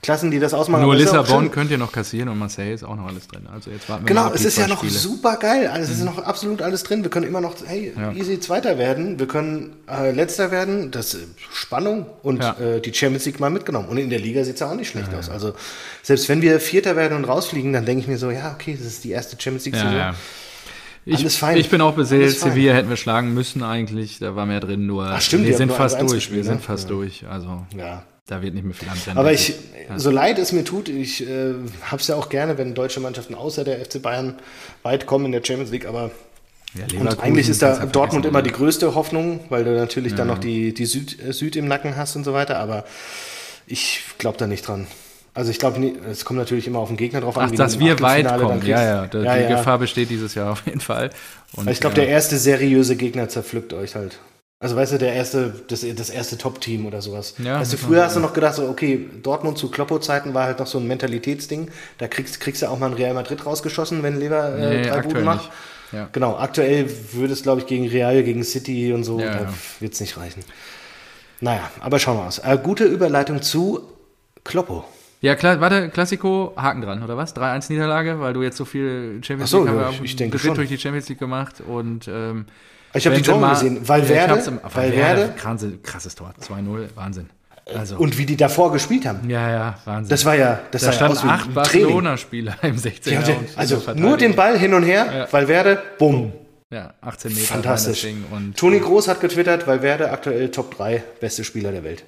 Klassen, die das ausmachen. Nur Lissabon könnt ihr noch kassieren und Marseille ist auch noch alles drin. Also jetzt warten wir Genau, es ist ja noch Spiele. Mhm. super geil. Also es ist noch absolut alles drin. Wir können immer noch, hey, Ja. easy Zweiter werden. Wir können äh, Letzter werden. Das äh, Spannung und Ja. äh, die Champions League mal mitgenommen. Und in der Liga sieht es ja auch nicht schlecht aus. Also selbst wenn wir Vierter werden und rausfliegen, dann denke ich mir so, ja, okay, das ist die erste Champions League-Saison. Ja, ja. Ich, Alles fein. ich bin auch beseelt. Sevilla hätten wir schlagen müssen eigentlich. Da war mehr drin. Nur Ach, stimmt, wir sind fast 1-1 durch. Wir sind ne? fast Ja. durch. Also Ja. Da wird nicht mehr viel anbrennen. Aber ich, so leid es mir tut, ich äh, habe es ja auch gerne, wenn deutsche Mannschaften außer der FC Bayern weit kommen in der Champions League, aber Ja, Und eigentlich ist da ja Dortmund immer die oder? größte Hoffnung, weil du natürlich dann noch die, die Süd, äh, Süd im Nacken hast und so weiter, aber ich glaube da nicht dran. Also ich glaube, es kommt natürlich immer auf den Gegner drauf an. Ach, dass wir weit kommen. Ja, ja. Da, ja, die ja. Gefahr besteht dieses Jahr auf jeden Fall. Und, Ich glaube, ja. der erste seriöse Gegner zerpflückt euch halt. Also weißt du, der erste, das, das erste Top-Team oder sowas. Ja, weißt du, früher hast du noch gedacht, so, okay, Dortmund zu Kloppo-Zeiten war halt noch so ein Mentalitätsding. Da kriegst, kriegst du auch mal ein Real Madrid rausgeschossen, wenn Lever äh, Nee, drei Buden macht. Ja. Genau, aktuell würde es, glaube ich, gegen Real, gegen City und so, Ja, da ja. wird es nicht reichen. Naja, aber schauen wir aus. Äh, gute Überleitung zu Kloppo. Ja, klar, warte, Klassiko, Haken dran, oder was? 3-1 Niederlage, weil du jetzt so viel Champions Ach so, League ja, haben ich- wir ich denke Schritt schon. durch die Champions League gemacht und ähm, Ich habe die Tore gesehen. Valverde, im- Valverde krasses, krasses Tor, 2-0, Wahnsinn. Also, und wie die davor gespielt haben. ja, ja, Wahnsinn. Das war ja, das da sah ja standen acht. Barcelona-Spieler im 16er. Ja, also nur den Ball hin und her, Ja. Valverde, bumm. Ja, 18 Meter. Fantastisch. Und, Toni Groß hat getwittert, Valverde aktuell Top 3 beste Spieler der Welt.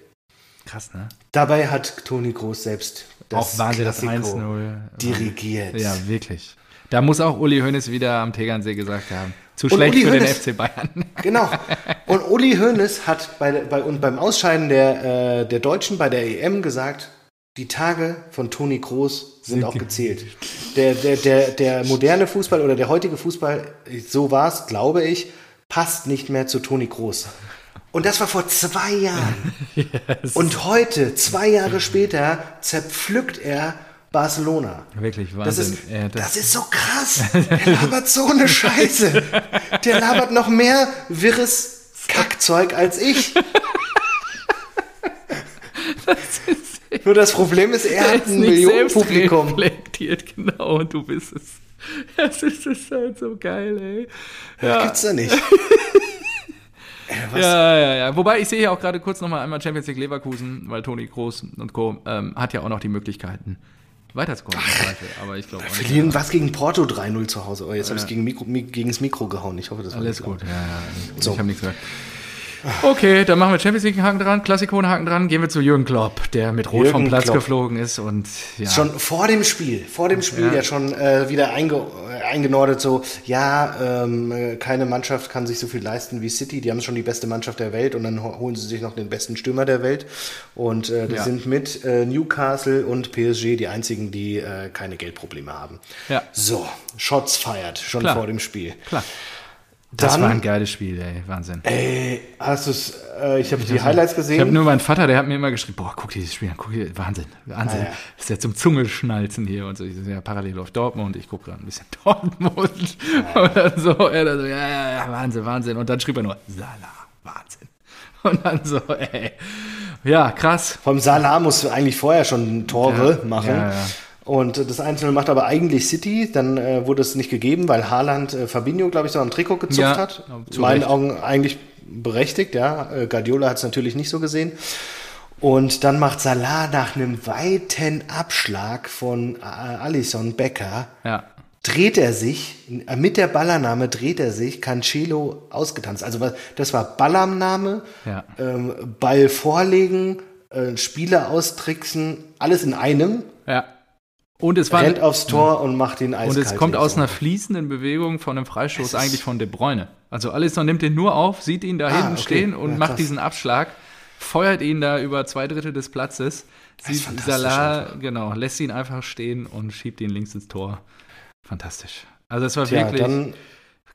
Krass, ne? Dabei hat Toni Groß selbst das auch Wahnsinn, das Klassiko 1-0. dirigiert. Ja, wirklich. Da muss auch Uli Hoeneß wieder am Tegernsee gesagt haben. Zu Und schlecht Uli für den Hoeneß- FC Bayern. Genau. Und Uli Hoeneß hat bei, bei, und beim Ausscheiden der, äh, der Deutschen bei der EM gesagt, die Tage von Toni Groß sind auch ge- gezählt. Der, der, der, der moderne Fußball oder der heutige Fußball, so war es, glaube ich, passt nicht mehr zu Toni Groß. Und das war vor zwei Jahren. Und heute, zwei Jahre später, zerpflückt er Barcelona. Wirklich Das Wahnsinn. ist, Ja, das ist so krass. Der labert so eine Scheiße. Der labert noch mehr wirres Kackzeug als ich. Nur das Problem ist, er hat ein Millionenpublikum. selbstreflektiert, genau, und du bist es. Das ist, das ist halt so geil, ey. Ja, Gibt's da nicht. Äh, was? ja, ja, ja. Wobei, ich sehe hier auch gerade kurz nochmal einmal Champions League Leverkusen, weil Toni Groß und Co. Ähm, hat ja auch noch die Möglichkeiten, Zweifel. Aber ich glaube. Verlieren was gegen Porto 3-0 zu Hause. Oh, jetzt habe ich gegen, Mikro, mi- gegen das Mikro gehauen. Ich hoffe, das war Alles gut, ja, ja. alles gut. So. Ich habe nichts gehört. Okay, dann machen wir Champions League Haken dran, Klassiko Haken dran, gehen wir zu Jürgen Klopp, der mit Rot vom Jürgen Platz Klopp. geflogen ist und ja. Schon vor dem Spiel, vor dem Spiel Ja. ja, schon äh, wieder einge, äh, eingenordet, so, ja, ähm, äh, keine Mannschaft kann sich so viel leisten wie City, die haben schon die beste Mannschaft der Welt und dann ho- holen sie sich noch den besten Stürmer der Welt und äh, die Ja. sind mit äh, Newcastle und PSG die einzigen, die äh, keine Geldprobleme haben. Ja. So, Shots feiert, schon Klar. vor dem Spiel. Klar. Das Dann- war ein geiles Spiel, ey, Wahnsinn. Ey, hast du es, äh, ich habe die Highlights gesehen. Ich habe nur meinen Vater, der hat mir immer geschrieben, boah, guck dir dieses Spiel an, guck dir, Wahnsinn, Wahnsinn. Ah, ja. Das ist ja zum Zungelschnalzen hier und so. Ich ja, parallel läuft Dortmund, ich gucke gerade ein bisschen Dortmund. Und dann so, er dann so, ja, ja, ja, Wahnsinn, Wahnsinn. Und dann schrieb er nur, Salah, Wahnsinn. Und dann so, ey, ja, krass. Vom Salah musst du eigentlich vorher schon Tore Ja, machen. ja, ja. Und das Einzelne macht aber eigentlich City. Dann äh, wurde es nicht gegeben, weil Haaland äh, Fabinho, glaube ich, so am Trikot gezupft Ja, hat. zu In meinen Recht. Augen eigentlich berechtigt, ja. Äh, Guardiola hat es natürlich nicht so gesehen. Und dann macht Salah nach einem weiten Abschlag von äh, Alisson Becker, Ja, dreht er sich, mit der Ballannahme dreht er sich, Cancelo ausgetanzt. Also das war Ballannahme, Ja. ähm, Ball vorlegen, äh, Spieler austricksen, alles in einem, ja. Und es war, rennt aufs Tor und macht den eiskalt. Und es kommt aus so. einer fließenden Bewegung von einem Freistoß eigentlich von De Bruyne. Also Alisson nimmt den nur auf, sieht ihn da Ah, hinten okay. stehen und Ja, macht krass. diesen Abschlag, feuert ihn da über zwei Drittel des Platzes, sieht Salah, einfach. genau, lässt ihn einfach stehen und schiebt ihn links ins Tor. Fantastisch. Also es war Tja, wirklich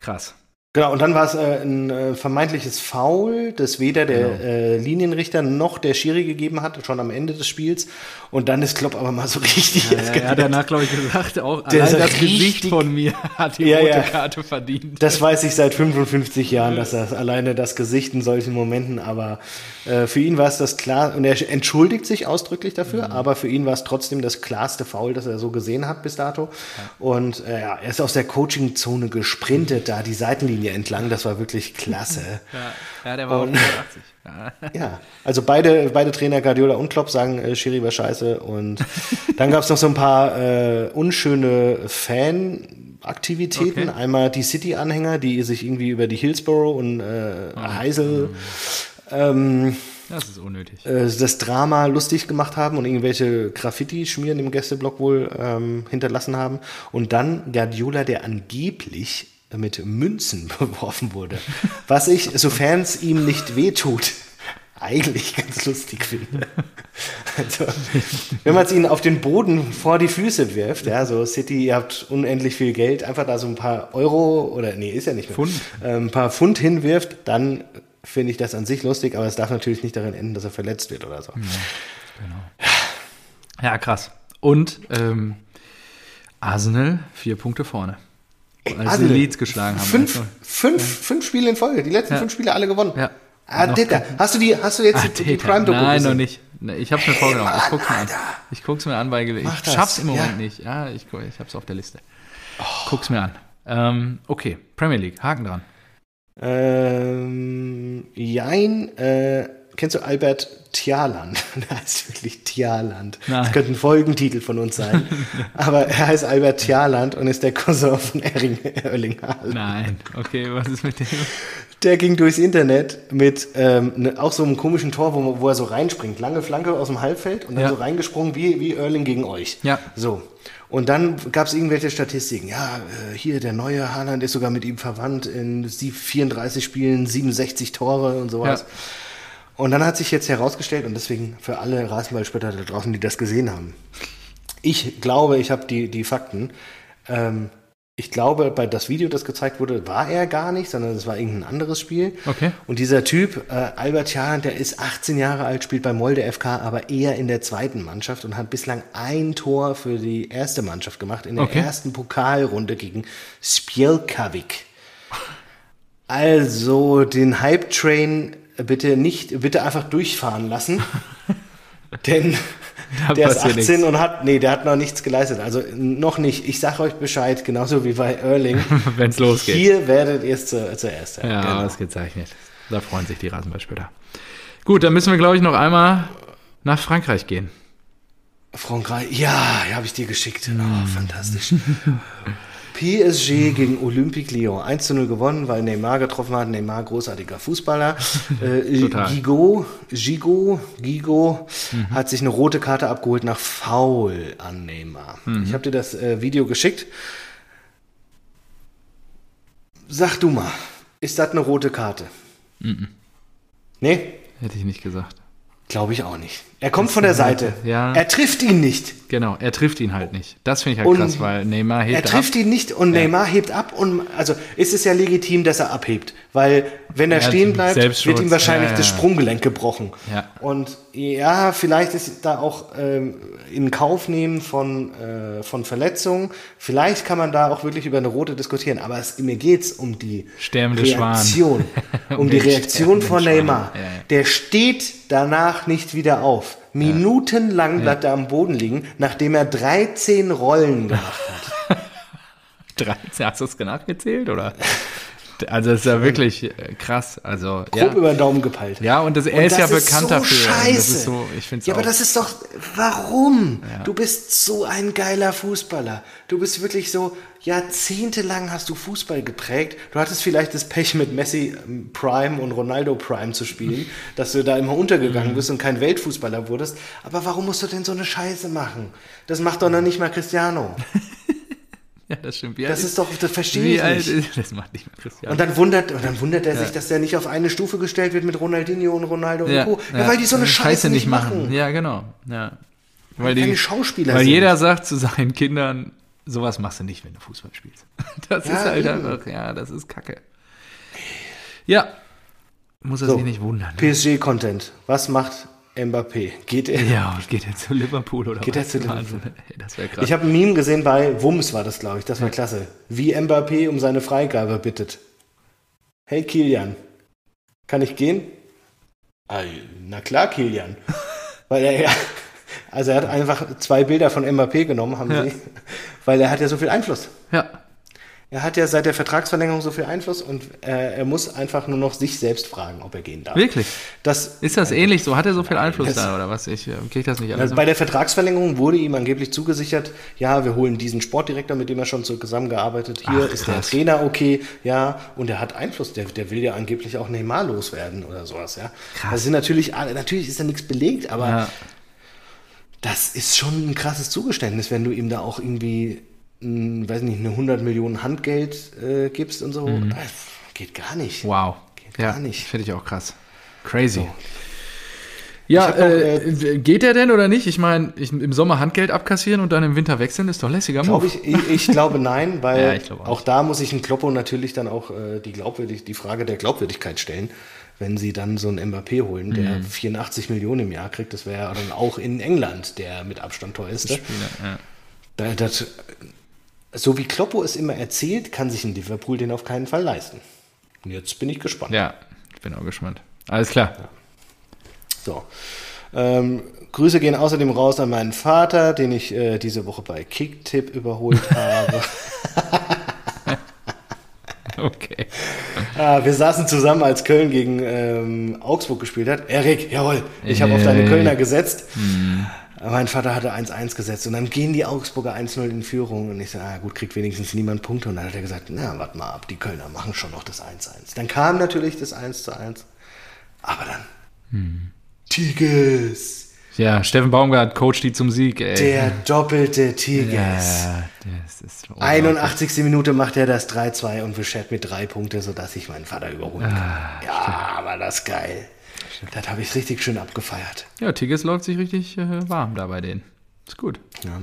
krass. Genau, und dann war es äh, ein äh, vermeintliches Foul, das weder der Genau. äh, Linienrichter noch der Schiri gegeben hat, schon am Ende des Spiels. Und dann ist Klopp aber mal so richtig Ja, er hat danach, glaube ich, gesagt, auch Der allein das Gesicht von mir hat die Ja, rote ja. Karte verdient. Das weiß ich seit 55 Jahren, dass er alleine das Gesicht in solchen Momenten, aber äh, für ihn war es das klar, und er entschuldigt sich ausdrücklich dafür, aber für ihn war es trotzdem das klarste Foul, das er so gesehen hat bis dato. Und äh, ja, er ist aus der Coaching-Zone gesprintet, da die Seitenlinie entlang, das war wirklich klasse. Ja, ja der war Und- 85. Ja. Ja, also beide, beide Trainer, Guardiola und Klopp, sagen, äh, Schiri war scheiße. Und dann gab es noch so ein paar äh, unschöne Fan-Aktivitäten. Okay. Einmal die City-Anhänger, die sich irgendwie über die Hillsborough und äh, Ah. Heisel ähm, Das ist unnötig. äh, das Drama lustig gemacht haben und irgendwelche Graffiti-Schmieren im Gästeblock wohl ähm, hinterlassen haben. Und dann Guardiola, der angeblich mit Münzen beworfen wurde. Was ich, sofern es ihm nicht wehtut, eigentlich ganz lustig finde. Also, wenn man es ihnen auf den Boden vor die Füße wirft, ja, so City, ihr habt unendlich viel Geld, einfach da so ein paar Euro oder nee, ist ja nicht mehr, Pfund. äh, ein paar Pfund hinwirft, dann finde ich das an sich lustig, aber es darf natürlich nicht darin enden, dass er verletzt wird oder so. Ja, krass. Und ähm, Arsenal vier Punkte vorne. Als sie Leeds geschlagen haben. Fünf, Also, fünf, fünf Spiele in Folge, die letzten Ja. fünf Spiele alle gewonnen. Ja. Ah, Noch Dicker. Hast du die, hast du jetzt Ah, die. Prime-Doku Nein, noch nicht. Ich hab's mir vorgenommen. Ich guck's mir an. Ich guck's mir an, weil ich das. schaff's im Moment Ja. nicht. Ja, ich, ich hab's auf der Liste. Guck's mir an. Ähm, okay, Premier League, Haken dran. Ähm, jein, äh, kennst du Albert Tjaland? Der heißt wirklich Tjaland. Nein. Das könnte ein Folgentitel von uns sein. Aber er heißt Albert Tjaland und ist der Cousin von Erling, Erling Haaland. Nein, okay, was ist mit dem? Der ging durchs Internet mit ähm, ne, auch so einem komischen Tor, wo, wo er so reinspringt. Lange Flanke aus dem Halbfeld und dann Ja. so reingesprungen wie, wie Erling gegen euch. Ja. So. Und dann gab es irgendwelche Statistiken. Ja, äh, hier der neue Haaland ist sogar mit ihm verwandt in sie- 34 Spielen, 67 Tore und sowas. Ja. Und dann hat sich jetzt herausgestellt, und deswegen für alle Rasenballspötter da draußen, die das gesehen haben, ich glaube, ich habe die, die Fakten. Ähm, ich glaube, bei das Video, das gezeigt wurde, war er gar nicht, sondern es war irgendein anderes Spiel. Okay. Und dieser Typ, äh, Albert Jahland, der ist 18 Jahre alt, spielt bei Molde FK, aber eher in der zweiten Mannschaft und hat bislang ein Tor für die erste Mannschaft gemacht, in der Okay. ersten Pokalrunde gegen Spjelkavik. Also den Hype-Train bitte nicht, bitte einfach durchfahren lassen. Denn Da der ist passiert 18 nichts. und hat, nee, der hat noch nichts geleistet. Also noch nicht. Ich sag euch Bescheid, genauso wie bei Erling. Wenn's losgeht. Hier werdet ihr es zu, zuerst. hören. Ja, Genau. ausgezeichnet. Da freuen sich die Rasenballspieler. Gut, dann müssen wir, glaube ich, noch einmal nach Frankreich gehen. Frankreich, ja, ja habe ich dir geschickt. Oh, fantastisch. PSG gegen Olympique Lyon. 1 zu 0 gewonnen, weil Neymar getroffen hat. Neymar, großartiger Fußballer. Äh, Total. Gigot, Gigot, Gigot hat sich eine rote Karte abgeholt nach Foul an Neymar. Ich habe dir das äh, Video geschickt. Sag du mal, ist das eine rote Karte? Nee, Hätte ich nicht gesagt. glaube ich auch nicht. Er kommt von der Seite. Ja. Er trifft ihn nicht. Genau, er trifft ihn halt nicht. Das finde ich halt Und krass, weil Neymar hebt Er trifft ab. ihn nicht und Neymar hebt ab und also ist es ja legitim, dass er abhebt, weil wenn er Ja, stehen bleibt, wird ihm wahrscheinlich ja, ja, das ja. Sprunggelenk gebrochen. Ja. Und ja, vielleicht ist da auch ähm, in Kauf nehmen von, äh, von Verletzungen. Vielleicht kann man da auch wirklich über eine rote diskutieren, aber es, mir geht's um die Sterbende. Reaktion, um, Um die Reaktion von Neymar. Ja, ja. Der steht danach nicht wieder auf. Minutenlang bleibt er am Boden liegen, nachdem er 13 Rollen gemacht hat. 13, hast du es nachgezählt, oder? Also das ist ja wirklich äh, krass. Also, grob ja. über den Daumen gepeilt. ja, und das, er Und ist ja das bekannt so dafür. Scheiße. Das ist so, ich find's ja, auch. aber das ist doch, warum? Du bist so ein geiler Fußballer. Du bist wirklich so, jahrzehntelang hast du Fußball geprägt. Du hattest vielleicht das Pech mit Messi ähm, Prime und Ronaldo Prime zu spielen, dass du da immer untergegangen Mhm. bist und kein Weltfußballer wurdest. Aber warum musst du denn so eine Scheiße machen? Das macht doch noch nicht mal Cristiano. ja, das stimmt. Wie Das alt ist doch, das verstehe ich alt nicht. ist, das macht nicht mehr Christian. Und dann wundert, und dann wundert er sich, dass der nicht auf eine Stufe gestellt wird mit Ronaldinho und Ronaldo ja, und Co. Ja, weil die so eine Scheiße, nicht machen. Ja, genau. Ja. Weil, keine die, Schauspieler weil sind. jeder sagt zu seinen Kindern, sowas machst du nicht, wenn du Fußball spielst. Das Ja, ist halt einfach, ja, das ist Kacke. Ja, muss er So. sich nicht wundern. Ne? PSG-Content. Was macht Mbappé? Geht er? Ja, geht er zu Liverpool oder Geht was? er zu Liverpool? Ey, das wäre krass. Ich habe ein Meme gesehen bei Wums war das, glaube ich. Das war klasse. Wie Mbappé um seine Freigabe bittet. Hey Kilian, kann ich gehen? Na klar, Kilian. Weil er ja, also er hat einfach zwei Bilder von Mbappé genommen, haben Ja. sie, weil er hat ja so viel Einfluss. ja, Er hat ja seit der Vertragsverlängerung so viel Einfluss und äh, er muss einfach nur noch sich selbst fragen, ob er gehen darf. wirklich. Das, Ist das ähnlich so? Hat er so viel Einfluss das- da oder was? Ich äh, kriege das nicht alles. Also bei der Vertragsverlängerung wurde ihm angeblich zugesichert, ja, wir holen diesen Sportdirektor, mit dem er schon so zusammengearbeitet. Hier Ach, ist der. Trainer okay, ja, und er hat Einfluss. Der, der will ja angeblich auch Neymar loswerden oder sowas, ja. Krass. Das sind natürlich, natürlich ist da nichts belegt, aber ja. das ist schon ein krasses Zugeständnis, wenn du ihm da auch irgendwie, mh, weiß nicht, eine 100 Millionen Handgeld äh, gibst und so. Das geht gar nicht. Mhm. Wow. Geht ja, gar nicht. Finde ich auch krass. Crazy. So. Ja, noch, äh, geht der denn oder nicht? Ich meine, im Sommer Handgeld abkassieren und dann im Winter wechseln, ist doch lässiger Move. ich, ich, ich glaube nein, weil Ja, glaube auch auch, da muss ich ein Kloppo natürlich dann auch äh, die, Glaubwürdig die Frage der Glaubwürdigkeit stellen. Wenn sie dann so einen Mbappé holen, der Mhm. 84 Millionen im Jahr kriegt, das wäre ja dann auch in England der mit Abstand teuerste. Spieler, ja. Da, das, so wie Kloppo es immer erzählt, kann sich ein Liverpool den auf keinen Fall leisten. Und jetzt bin ich gespannt. ja, ich bin auch gespannt. Alles klar. So. Ähm, Grüße gehen außerdem raus an meinen Vater, den ich äh, diese Woche bei Kicktipp überholt habe. Okay. Ah, wir saßen zusammen, als Köln gegen ähm, Augsburg gespielt hat. Erik, jawohl, ich habe auf deine. Kölner gesetzt. Hm. Mein Vater hatte 1-1 gesetzt und dann gehen die Augsburger 1-0 in Führung und ich so, ah gut, kriegt wenigstens niemand Punkte. Und dann hat er gesagt, na, warte mal ab, die Kölner machen schon noch das 1-1. Dann kam natürlich das 1-1, aber dann Hm. Tigges, Ja, Steffen Baumgart coacht die zum Sieg, ey. der doppelte Tigges. ja, das ist unglaublich. 81. Minute macht er das 3-2 und beschert mit drei Punkte, sodass ich meinen Vater überholen kann. Ah, ja, war das geil. Das habe ich richtig schön abgefeiert. Ja, Tigges läuft sich richtig äh, warm da bei denen. Ist gut.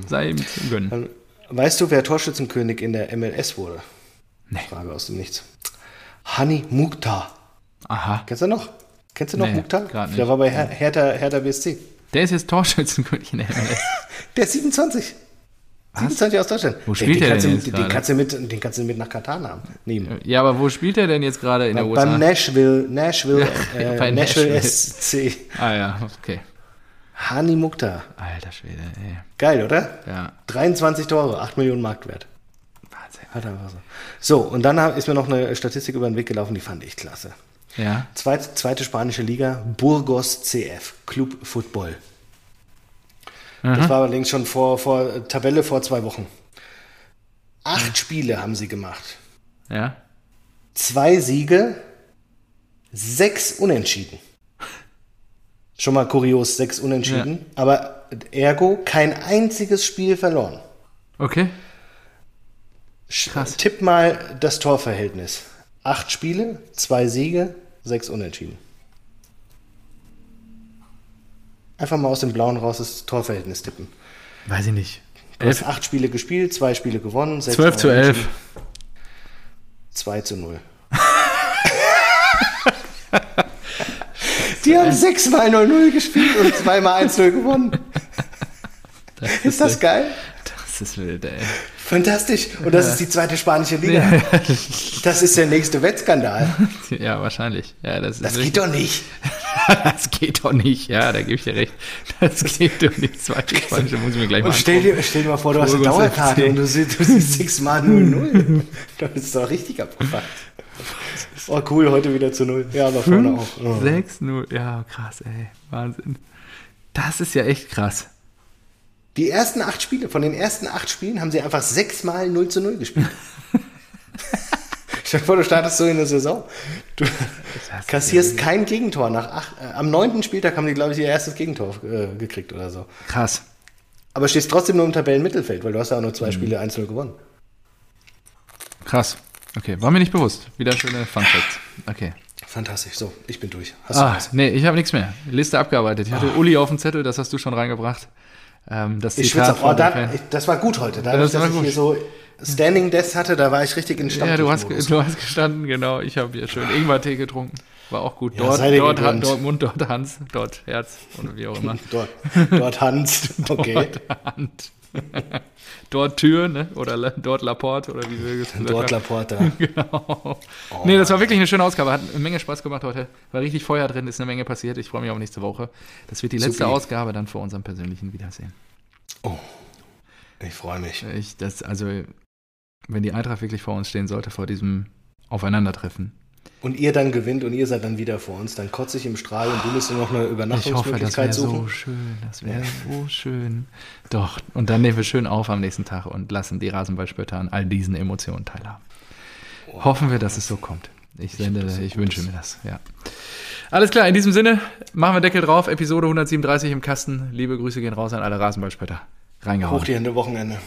Sei ihm zu gönnen. Dann, weißt du, wer Torschützenkönig in der MLS wurde? Nee. Frage aus dem Nichts. Hani Mukhtar. Aha. Kennst du noch? Kennst du noch Nee, Mukhtar? Der war bei Her Hertha, Hertha BSC. Der ist jetzt Torschützenkönig in der MLS. Der ist 27. 27 aus Deutschland. Wo spielt den der kannst denn jetzt den, kannst du mit, den kannst du mit nach Katar nehmen. ja, aber wo spielt er denn jetzt gerade in der USA? Beim Nashville, Nashville, Ja, äh, bei Nashville, Nashville. SC. ah ja, okay. Hani Mukhtar. Alter Schwede, ey. Geil, oder? Ja, 23 Tore, 8 Millionen Marktwert. Wahnsinn. Hat einfach so. So, und dann ist mir noch eine Statistik über den Weg gelaufen, die fand ich klasse. Ja, Zweit, zweite spanische Liga, Burgos CF, Club Football. Das war allerdings schon vor, vor Tabelle vor zwei Wochen. Acht Spiele haben sie gemacht. Ja. Zwei Siege, sechs Unentschieden. Schon mal kurios, sechs Unentschieden. Aber ergo kein einziges Spiel verloren. Okay. Krass. Tipp mal das Torverhältnis. Acht Spiele, zwei Siege, sechs Unentschieden. Einfach mal aus dem Blauen raus das Torverhältnis tippen. Weiß ich nicht. Du hast Elf, acht Spiele gespielt, zwei Spiele gewonnen. sechs 12 zu 11. Unentschieden. 2 zu 0. Die haben sechsmal 0-0 gespielt und zweimal 1-0 gewonnen. Ist das geil? Das ist wild, ey. Fantastisch. Und das ist die zweite spanische Liga. Das ist der nächste Wettskandal. Ja, wahrscheinlich. Ja, das ist Das geht doch nicht. das geht doch nicht. Ja, da gebe ich dir recht. Das geht doch nicht. Zweite Spanische muss ich mir gleich mal Und stell dir, stell dir mal vor, du hast eine Dauerkarte und du siehst, du siehst sechsmal 0-0. Das ist doch richtig abgefuckt. Oh, cool, heute wieder zu 0. Ja, aber vorne auch. Oh. 6, 0. Ja, krass, ey. Wahnsinn. Das ist ja echt krass. Die ersten acht Spiele, von den ersten acht Spielen haben sie einfach sechsmal 0 zu 0 gespielt. Stell dir vor, du startest so in der Saison. Du kassierst kein Gegentor. Nach acht, äh, am neunten Spieltag haben die, glaube ich, ihr erstes Gegentor äh, gekriegt oder so. Krass. Aber stehst trotzdem nur im Tabellenmittelfeld, weil du hast ja auch nur zwei Mhm. Spiele 1-0 gewonnen. Krass. Okay, war mir nicht bewusst. Wieder schöne Fun Facts. Okay. Fantastisch. So, ich bin durch. Hast du Ah, was? nee, ich habe nichts mehr. Liste abgearbeitet. Ich hatte Uli auf dem Zettel, das hast du schon reingebracht. Ähm, das Ich schwitze. Oh, da, ich, das war gut heute. Da, Das dass war ich gut. hier so Standing Desk hatte, da war ich richtig in Ja, du hast, du hast gestanden, genau. Ich habe hier schön Ingwer-Tee getrunken. War auch gut. Ja, Dort, dort, gegönnt. dort Mund, dort Hans, dort Herz oder wie auch immer. Dort, dort Hans. Okay. Dort Hand. dort Tür, ne? Oder dort Laporte oder wie wir es gesagt Dort haben. Laporta. Genau. nee, das war wirklich eine schöne Ausgabe. Hat eine Menge Spaß gemacht heute. War richtig Feuer drin, ist eine Menge passiert. Ich freue mich auf nächste Woche. Das wird die letzte Supi. Ausgabe dann vor unserem persönlichen Wiedersehen. Ich freue mich. Ich, das, also, wenn die Eintracht wirklich vor uns stehen sollte, vor diesem Aufeinandertreffen. Und ihr dann gewinnt und ihr seid dann wieder vor uns, dann kotze ich im Strahl und du musst dir noch eine Ich hoffe, das Übernachtungsmöglichkeit wäre suchen. so schön. Das wäre so schön. Doch, und dann nehmen wir schön auf am nächsten Tag und lassen die Rasenballspötter an all diesen Emotionen teilhaben. Hoffen wir, dass es so kommt. Ich, sende, ich wünsche mir das, ja. Alles klar, in diesem Sinne, machen wir Deckel drauf. Episode 137 im Kasten. Liebe Grüße gehen raus an alle Rasenballspötter. Reingehauen. Hoch die Hände Wochenende.